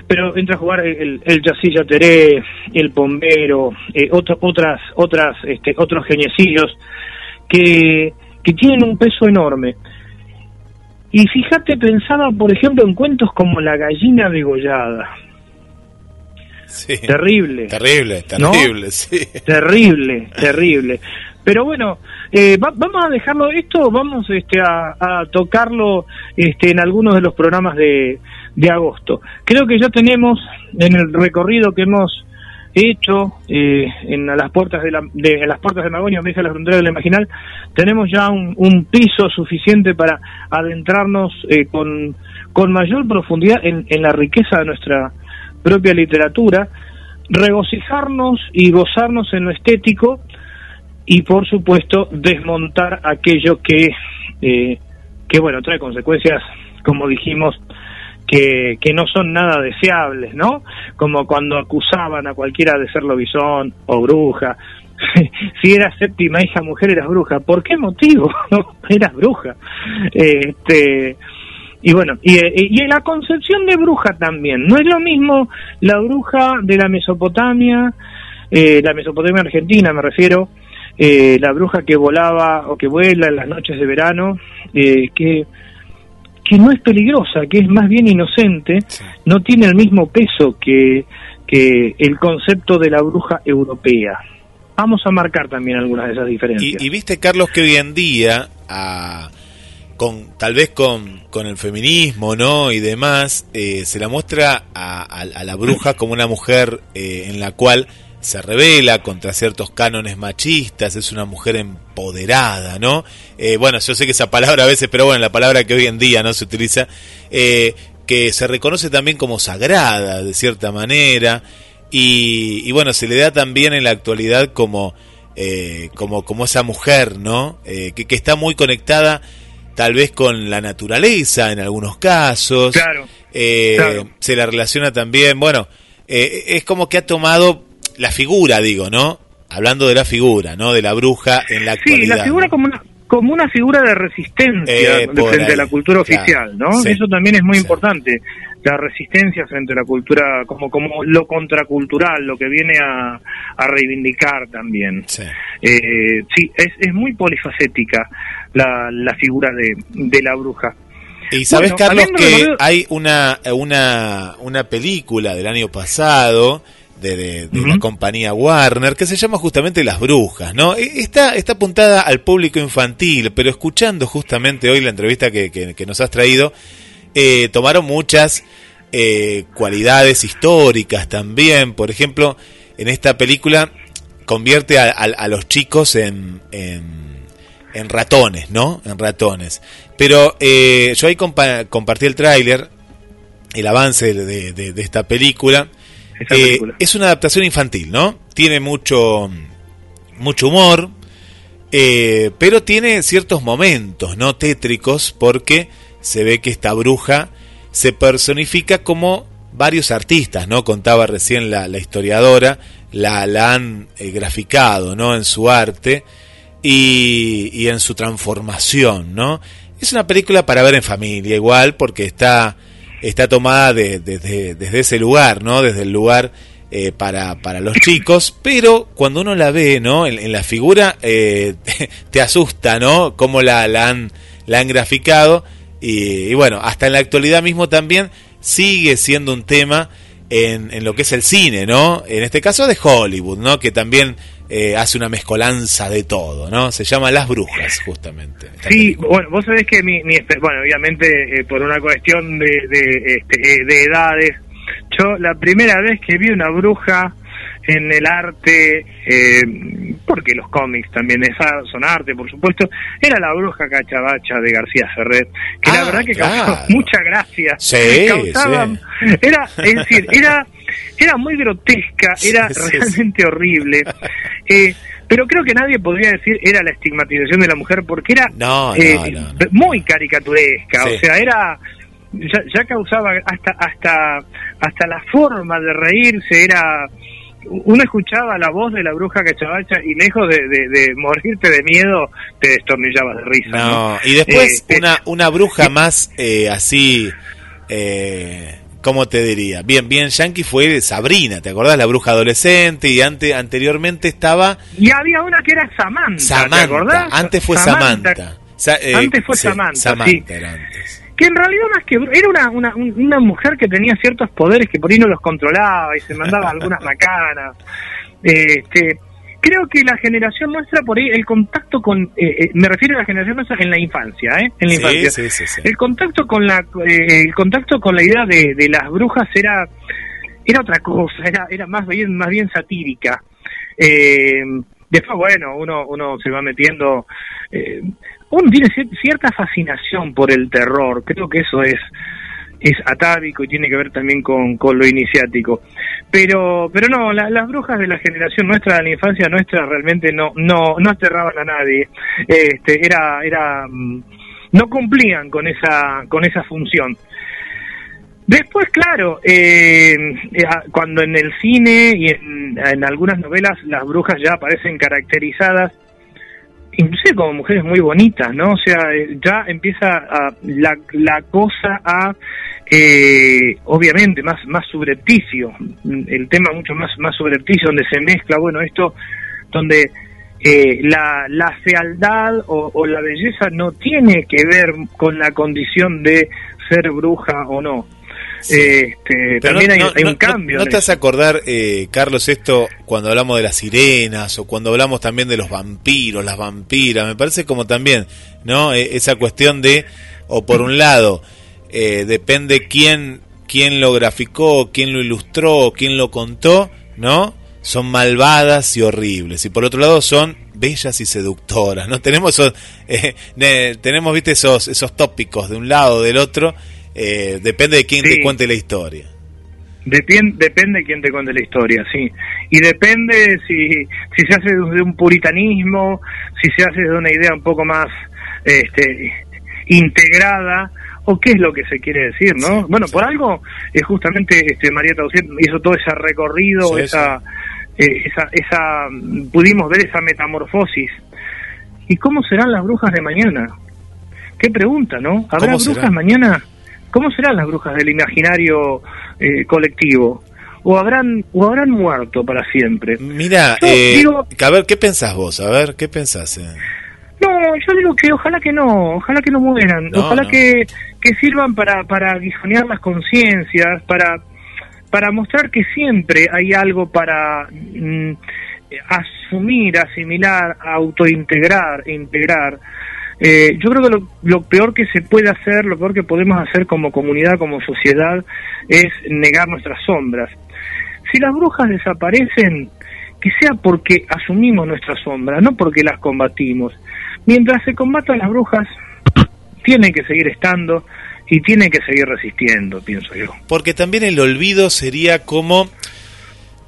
pero entra a jugar el, el Yací Yateré, el Pombero, eh, otro- otras, otras, este, otros geniecillos que, que tienen un peso enorme. Y fíjate, pensaba, por ejemplo, en cuentos como La gallina degollada. Sí. Terrible. Terrible, ¿No? terrible, sí. Terrible, terrible. Pero bueno, eh, va- vamos a dejarlo esto, vamos este, a, a tocarlo este, en algunos de los programas de, de agosto. Creo que ya tenemos en el recorrido que hemos hecho eh, en a las puertas de, la, de en las puertas de Magonia, me dice la del Imaginal, tenemos ya un, piso suficiente para adentrarnos eh, con, con mayor profundidad en, en la riqueza de nuestra propia literatura, regocijarnos y gozarnos en lo estético y por supuesto desmontar aquello que eh, que bueno trae consecuencias como dijimos que, que no son nada deseables no como cuando acusaban a cualquiera de ser lobizón o bruja. *laughs* Si eras séptima hija mujer eras bruja. Por qué motivo *laughs* eras bruja. Este y bueno, y, eh, y la concepción de bruja también. No es lo mismo la bruja de la Mesopotamia, eh, la Mesopotamia argentina me refiero, eh, la bruja que volaba o que vuela en las noches de verano, eh, que, que no es peligrosa, que es más bien inocente, Sí. no tiene el mismo peso que, que el concepto de la bruja europea. Vamos a marcar también algunas de esas diferencias. Y, y viste, Carlos, que hoy en día a con tal vez con, con el feminismo no y demás eh, se la muestra a, la bruja como una mujer eh, en la cual se revela contra ciertos cánones machistas es una mujer empoderada no eh, bueno yo sé que esa palabra a veces pero bueno la palabra que hoy en día no se utiliza que se reconoce también como sagrada de cierta manera y, y bueno se le da también en la actualidad como como como esa mujer no que, que está muy conectada tal vez con la naturaleza en algunos casos. Eh, claro, Se la relaciona también, bueno, eh, es como que ha tomado la figura, digo, ¿no? Hablando de la figura, ¿no? De la bruja en la actualidad. Sí, la figura como una como una figura de resistencia eh, frente a la cultura oficial, ¿no? Eso también es muy importante, la resistencia frente a la cultura, como como lo contracultural, lo que viene a, a reivindicar también. Sí, sí es, es muy polifacética la, figura de, de la bruja. Y sabes, Carlos, que hay una, una, una película del año pasado de, de, la compañía Warner que se llama justamente Las Brujas, ¿no? Está, está apuntada al público infantil, pero escuchando justamente hoy la entrevista que, que, nos has traído, eh, tomaron muchas eh, cualidades históricas también. Por ejemplo, en esta película convierte a, a los chicos en en ratones, ¿no? En ratones. Pero eh, yo ahí compartí el tráiler, el avance de, esta película. Eh, es una adaptación infantil, ¿no? Tiene mucho, mucho humor, eh, pero tiene ciertos momentos, ¿no? Tétricos, porque se ve que esta bruja se personifica como varios artistas, ¿no? Contaba recién la, historiadora, la, la han graficado, ¿no? En su arte y, en su transformación, ¿no? Es una película para ver en familia igual porque está, está tomada desde ese lugar, ¿no? Desde el lugar eh, para, para los chicos, pero cuando uno la ve, ¿no? En, la figura eh, *laughs* te, asusta, ¿no? Cómo la, la, han, la han graficado y, bueno, hasta en la actualidad mismo también sigue siendo un tema en, en, lo que es el cine, ¿no? En este caso de Hollywood, ¿no? Que también eh, hace una mezcolanza de todo, ¿no? Se llama Las Brujas, justamente. Sí, bueno, vos sabés que mi, bueno, obviamente eh, por una cuestión de, de, este, eh, de edades, yo la primera vez que vi una bruja en el arte, porque los cómics también son arte, por supuesto, era la bruja cachabacha de García Ferrer, que la ah, verdad que causó *laughs* mucha gracia. Sí, Era, es decir, era era muy grotesca, era realmente horrible. Eh, pero creo que nadie podría decir era la estigmatización de la mujer porque era eh, muy caricaturesca, o sea, era ya, causaba hasta hasta hasta la forma de reírse era uno escuchaba la voz de la bruja cachabacha y lejos de, de, morirte de miedo te destornillabas de risa. No, y después eh, una, una bruja más así eh, ¿cómo te diría? Bien, bien yankee fue Sabrina, ¿te acordás? La bruja adolescente y antes, anteriormente estaba... Y había una que era Samantha, Samantha. ¿te acordás? Antes fue Samantha. Eh, antes fue Samantha, sí. Que en realidad más que era una, una, una mujer que tenía ciertos poderes que por ahí no los controlaba y se mandaba algunas macanas. Este, creo que la generación nuestra, por ahí, el contacto con, eh, eh, me refiero a la generación nuestra en la infancia, ¿eh? En la infancia. el contacto con la, eh, el contacto con la idea de, de, las brujas era, era otra cosa, era, era más bien, más bien satírica. después, bueno, uno, uno se va metiendo, uno tiene cierta fascinación por el terror, creo que eso es, es atávico y tiene que ver también con, con lo iniciático. Pero pero no, las brujas de la generación nuestra, de la infancia nuestra, realmente no no no aterraban a nadie. Este, era era mm, no cumplían con esa con esa función. Después, claro, eh, eh, cuando en el cine y en, en algunas novelas las brujas ya aparecen caracterizadas inclusive como mujeres muy bonitas, ¿no? O sea, eh, ya empieza a, la, la cosa a, eh, obviamente, más, más subrepticio, el tema mucho más, más subrepticio, donde se mezcla, bueno, esto, donde eh, la, la fealdad o, o la belleza no tiene que ver con la condición de ser bruja o no, Este, también hay, un cambio. ¿No, te vas a acordar, eh, Carlos, esto cuando hablamos de las sirenas o cuando hablamos también de los vampiros, las vampiras? Me parece como también, ¿no? E, esa cuestión de, o por un lado, eh, depende quién, quién lo graficó, quién lo ilustró, quién lo contó, ¿no? Son malvadas y horribles. Y por otro lado son bellas y seductoras, ¿no? *laughs* Tenemos eh, tenemos, viste, esos, esos tópicos de un lado o del otro eh, depende de quién te cuente la historia. Depende, depende de quién te cuente la historia, sí. Y depende si, si se hace de un puritanismo, si se hace de una idea un poco más este, integrada, o qué es lo que se quiere decir, ¿no? Bueno, por algo, es justamente este, María Tauciet hizo todo ese recorrido, esa, eh, esa, esa, pudimos ver esa metamorfosis. ¿Y cómo serán las brujas de mañana? Qué pregunta, ¿no? ¿Habrá brujas mañana? ¿Cómo serán las brujas del imaginario eh, colectivo? ¿O habrán, ¿O habrán muerto para siempre? Mira, eh, a ver, ¿qué pensás vos? A ver, ¿qué pensás? Eh? No, yo digo que ojalá que no, ojalá que no mueran, ojalá Que, que sirvan para, para guijonear las conciencias, para, para mostrar que siempre hay algo para mm, asumir, asimilar, autointegrar, integrar. Eh, yo creo que lo, peor que se puede hacer, lo peor que podemos hacer como comunidad, como sociedad, es negar nuestras sombras. Si las brujas desaparecen, que sea porque asumimos nuestras sombras, no porque las combatimos. Mientras se combatan las brujas, tienen que seguir estando y tienen que seguir resistiendo, pienso yo. Porque también el olvido sería como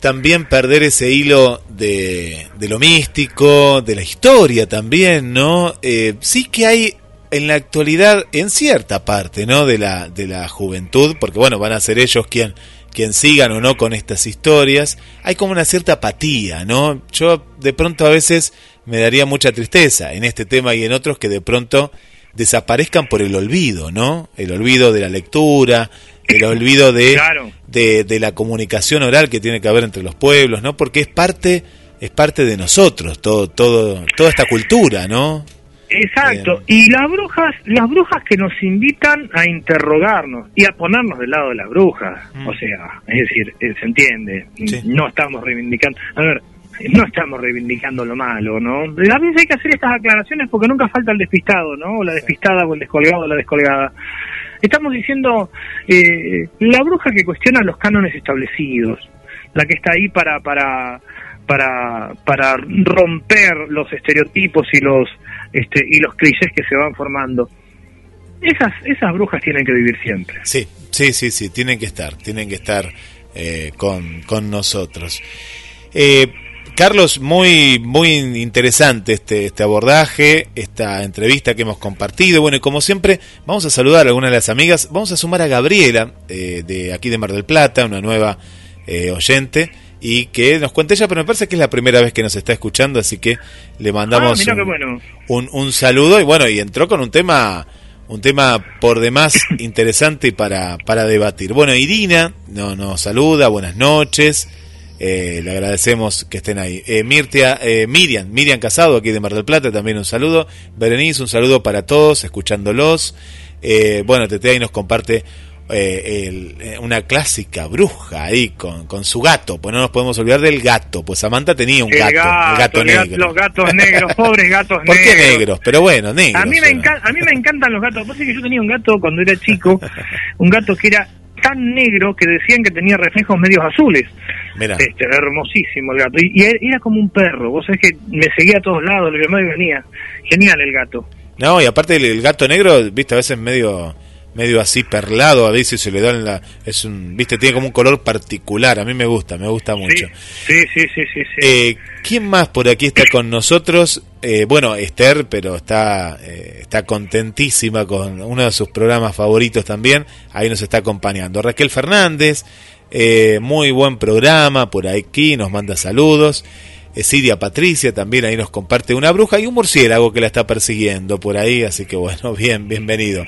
también perder ese hilo de, de lo místico, de la historia también, ¿no? Eh, sí que hay en la actualidad, en cierta parte, ¿no? De la, de la juventud, porque bueno, van a ser ellos quien, quien sigan o no con estas historias, hay como una cierta apatía, ¿no? Yo de pronto a veces me daría mucha tristeza en este tema y en otros que de pronto desaparezcan por el olvido, ¿no? El olvido de la lectura, el olvido de, de, la comunicación oral que tiene que haber entre los pueblos, ¿no? Porque es parte es parte de nosotros, todo todo toda esta cultura, ¿no? Exacto. y las brujas, las brujas que nos invitan a interrogarnos y a ponernos del lado de las brujas, mm. o sea, es decir, eh, se entiende, no estamos reivindicando, a ver, no estamos reivindicando lo malo, ¿no? A veces hay que hacer estas aclaraciones porque nunca falta el despistado, ¿no? O la despistada o el descolgado o la descolgada. Estamos diciendo eh, la bruja que cuestiona los cánones establecidos, la que está ahí para para para para romper los estereotipos y los este y los clichés que se van formando. Esas esas brujas tienen que vivir siempre. Sí, sí, sí, sí, tienen que estar, tienen que estar eh, con con nosotros. Eh, Carlos, muy, muy interesante este, este abordaje, esta entrevista que hemos compartido. Bueno, y como siempre, vamos a saludar a algunas de las amigas. Vamos a sumar a Gabriela, eh, de aquí de Mar del Plata, una nueva eh, oyente, y que nos cuente ella, pero me parece que es la primera vez que nos está escuchando, así que le mandamos ah, un, un, saludo. Y bueno, y entró con un tema un tema por demás interesante para, para debatir. Bueno, Irina no, nos saluda, buenas noches. Eh, le agradecemos que estén ahí. Eh, Mirtia, eh, Miriam, Miriam Casado, aquí de Mar del Plata, también un saludo. Berenice, un saludo para todos, escuchándolos. Eh, bueno, Tete ahí nos comparte una clásica bruja ahí con, con su gato, pues no nos podemos olvidar del gato, pues Samantha tenía un gato, el gato negro. Los gatos negros, *laughs* pobres gatos negros. ¿Por qué negros? Pero bueno, negros. A mí me, a mí me encantan los gatos, porque yo tenía un gato cuando era chico, *laughs* un gato que era tan negro que decían que tenía reflejos medios azules. Este, hermosísimo el gato. Y, era como un perro. Vos sabés que me seguía a todos lados, lo que más venía. Genial el gato. No, y aparte el, gato negro, viste, a veces medio medio así perlado, a veces se le da en la es un, viste, tiene como un color particular, a mí me gusta, me gusta mucho. Sí, sí, sí, sí, Eh, ¿quién más por aquí está con nosotros? Eh, bueno, Esther, pero está eh, está contentísima con uno de sus programas favoritos también, ahí nos está acompañando. Raquel Fernández, eh, muy buen programa por aquí, nos manda saludos. Sidia Patricia también ahí nos comparte una bruja y un murciélago que la está persiguiendo por ahí, así que bueno, *laughs* bien, bienvenido.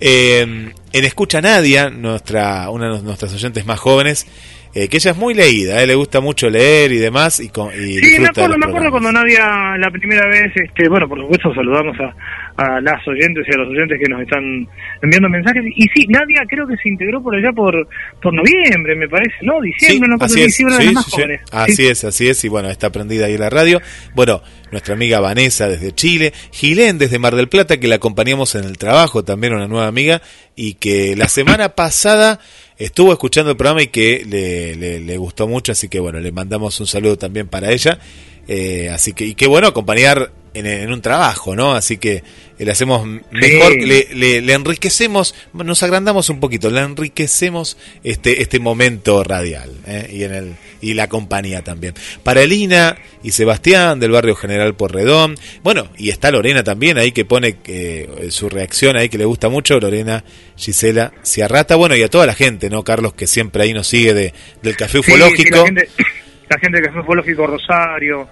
en Escucha Nadia, nuestra, una de nuestras oyentes más jóvenes, que ella es muy leída, le gusta mucho leer y demás. Y, con, sí, me acuerdo, me acuerdo cuando Nadia la primera vez, este, bueno, por supuesto saludamos a, a las oyentes y a los oyentes que nos están enviando mensajes. Y sí, Nadia creo que se integró por allá por, por noviembre, me parece, ¿no? Diciembre, no así es, diciembre sí, de más sí, jóvenes. Así es, así es, y bueno, está prendida ahí la radio. Bueno, nuestra amiga Vanessa desde Chile, Gilén desde Mar del Plata, que la acompañamos en el trabajo, también una nueva amiga, y que la semana *coughs* pasada estuvo escuchando el programa y que le, le, le gustó mucho, así que bueno, le mandamos un saludo también para ella. Eh, así que, y qué bueno acompañar en, en, un trabajo, ¿no? Así que le hacemos mejor, sí. le, le, le, enriquecemos, nos agrandamos un poquito, le enriquecemos este, este momento radial ¿eh? y en el y la compañía también. Para Elina y Sebastián del barrio General Porredón, bueno, y está Lorena también ahí que pone eh, su reacción ahí que le gusta mucho, Lorena Gisela Ciarrata, bueno, y a toda la gente, ¿no? Carlos, que siempre ahí nos sigue de, del Café Ufológico. Sí, la gente del Café Ufológico Rosario,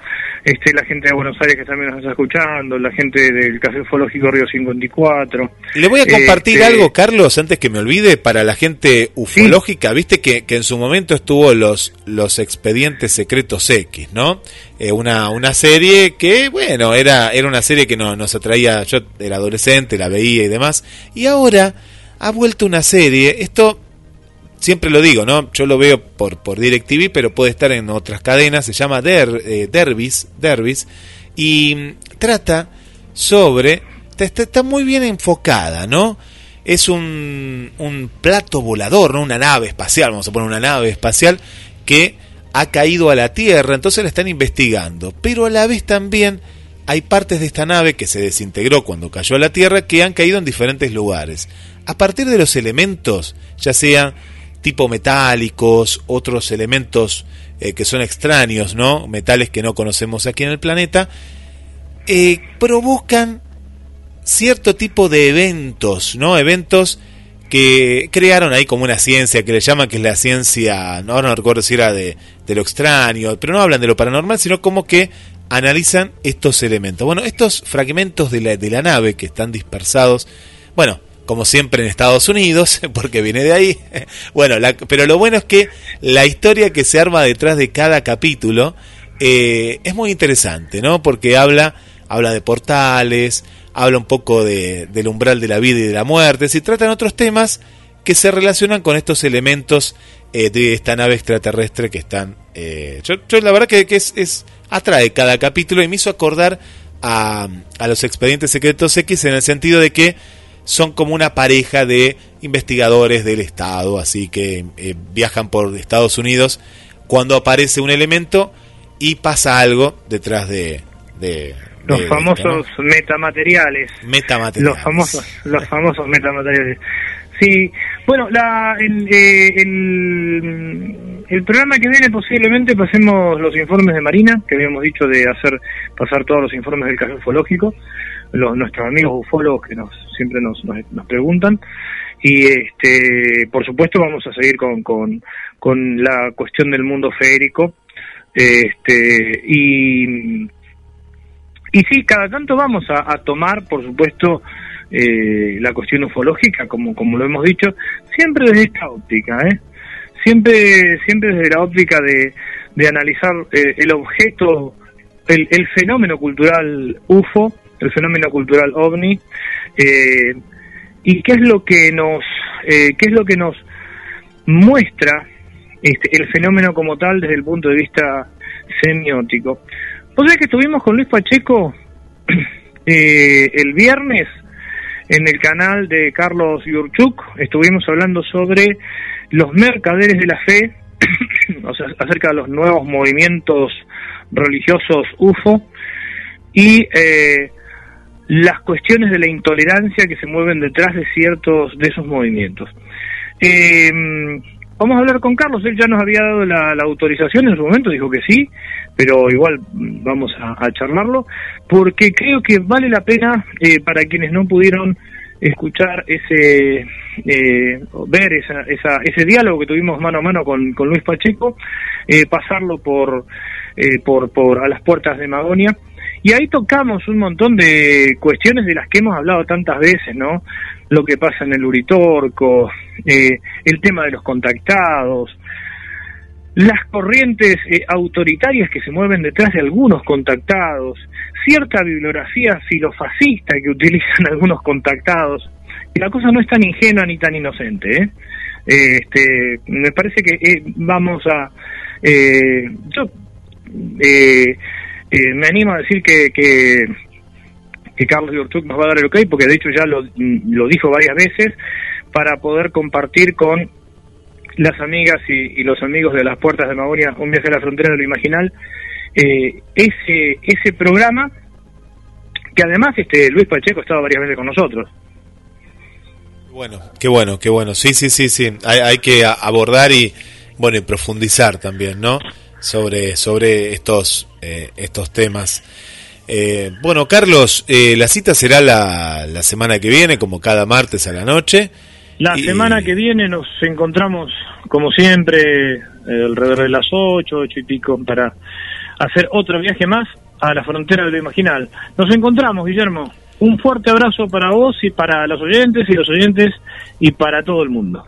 este, la gente de Buenos Aires que también nos está escuchando, la gente del Café Ufológico Río 54. Le voy a compartir este... algo, Carlos, antes que me olvide, para la gente ufológica. ¿Sí? Viste que, que, en su momento estuvo los, los expedientes secretos X, ¿no? Eh, una, una serie que, bueno, era, era una serie que no, nos atraía, yo era adolescente, la veía y demás. Y ahora ha vuelto una serie, esto siempre lo digo, ¿no? Yo lo veo por, por DirecTV, pero puede estar en otras cadenas, se llama Der, eh, Derbis, Derbis, y trata sobre, está, está, muy bien enfocada, ¿no? Es un, un plato volador, ¿no? Una nave espacial, vamos a poner una nave espacial que ha caído a la Tierra, entonces la están investigando, pero a la vez también hay partes de esta nave que se desintegró cuando cayó a la Tierra que han caído en diferentes lugares. A partir de los elementos, ya sean tipo metálicos, otros elementos eh, que son extraños, ¿no? Metales que no conocemos aquí en el planeta, eh, provocan cierto tipo de eventos, ¿no? Eventos que crearon ahí como una ciencia que le llaman que es la ciencia, no, no recuerdo si era de, de lo extraño, pero no hablan de lo paranormal, sino como que analizan estos elementos. Bueno, estos fragmentos de la, de la nave que están dispersados, bueno, como siempre en Estados Unidos, *laughs* porque viene de ahí. *laughs* Bueno, la, pero lo bueno es que la historia que se arma detrás de cada capítulo eh, es muy interesante, ¿no? Porque habla, habla de portales, habla un poco de, del umbral de la vida y de la muerte, se tratan otros temas que se relacionan con estos elementos eh, de esta nave extraterrestre que están... Eh, yo, yo, la verdad que, es, es, atrae cada capítulo y me hizo acordar a, a los expedientes secretos X en el sentido de que son como una pareja de investigadores del Estado, así que eh, viajan por Estados Unidos cuando aparece un elemento y pasa algo detrás de... de los de famosos esto, ¿no? metamateriales. Metamateriales. Los famosos, los famosos metamateriales. Sí, bueno, la, el, eh, el, el, programa que viene posiblemente pasemos los informes de Marina, que habíamos dicho de hacer pasar todos los informes del café ufológico, los, nuestros amigos ufólogos que nos siempre nos, nos, nos, preguntan. Y este, por supuesto vamos a seguir con, con, con la cuestión del mundo férico. Este, y, y sí, cada tanto vamos a, a tomar, por supuesto, eh, la cuestión ufológica, como, como lo hemos dicho, siempre desde esta óptica, ¿eh? Siempre, siempre desde la óptica de, de analizar eh, el objeto, el, el fenómeno cultural UFO, el fenómeno cultural ovni, eh, y qué es lo que nos, eh, qué es lo que nos muestra este, el fenómeno como tal desde el punto de vista semiótico. Vos sabés que estuvimos con Luis Pacheco *clears throat* eh, el viernes en el canal de Carlos Yurchuk, estuvimos hablando sobre los mercaderes de la fe, *clears throat* o sea, acerca de los nuevos movimientos religiosos UFO, y eh, las cuestiones de la intolerancia que se mueven detrás de ciertos de esos movimientos. Eh, vamos a hablar con Carlos, él ya nos había dado la, autorización en su momento, dijo que sí, pero igual vamos a, charlarlo, porque creo que vale la pena eh, para quienes no pudieron escuchar ese, eh, ver esa, ese diálogo que tuvimos mano a mano con, con Luis Pacheco, eh, pasarlo por, eh, por, por a las puertas de Magonia y ahí tocamos un montón de cuestiones de las que hemos hablado tantas veces, ¿no? Lo que pasa en el Uritorco, eh, el tema de los contactados, las corrientes eh, autoritarias que se mueven detrás de algunos contactados, cierta bibliografía filofascista que utilizan *laughs* algunos contactados, y la cosa no es tan ingenua ni tan inocente. ¿eh? Este, me parece que eh, vamos a... Eh, yo me animo a decir que, que, Carlos Yorchuk nos va a dar el ok, porque de hecho ya lo, lo dijo varias veces, para poder compartir con las amigas y, los amigos de las puertas de Magonia, un viaje a la frontera de lo imaginal, eh, ese, ese programa que además este Luis Pacheco estaba varias veces con nosotros. Bueno, qué bueno, qué bueno. Sí, sí, sí, sí. Hay, hay que abordar y bueno y profundizar también, ¿no? Sobre sobre estos eh, estos temas. Eh, bueno, Carlos, la cita será la, la semana que viene, como cada martes a la noche. La semana que viene nos encontramos, como siempre, alrededor de las ocho, ocho y pico, para hacer otro viaje más a la frontera de lo imaginal. Nos encontramos, Guillermo. Un fuerte abrazo para vos y para los oyentes y los oyentes y para todo el mundo.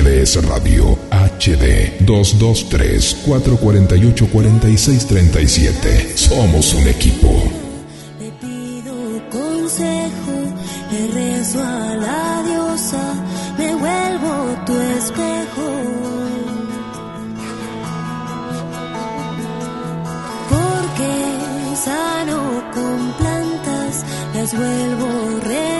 GDS Radio HD 223-448-4637. Somos un equipo. Le pido consejo, le rezo a la diosa, me vuelvo tu espejo. Porque sano con plantas, las vuelvo remedio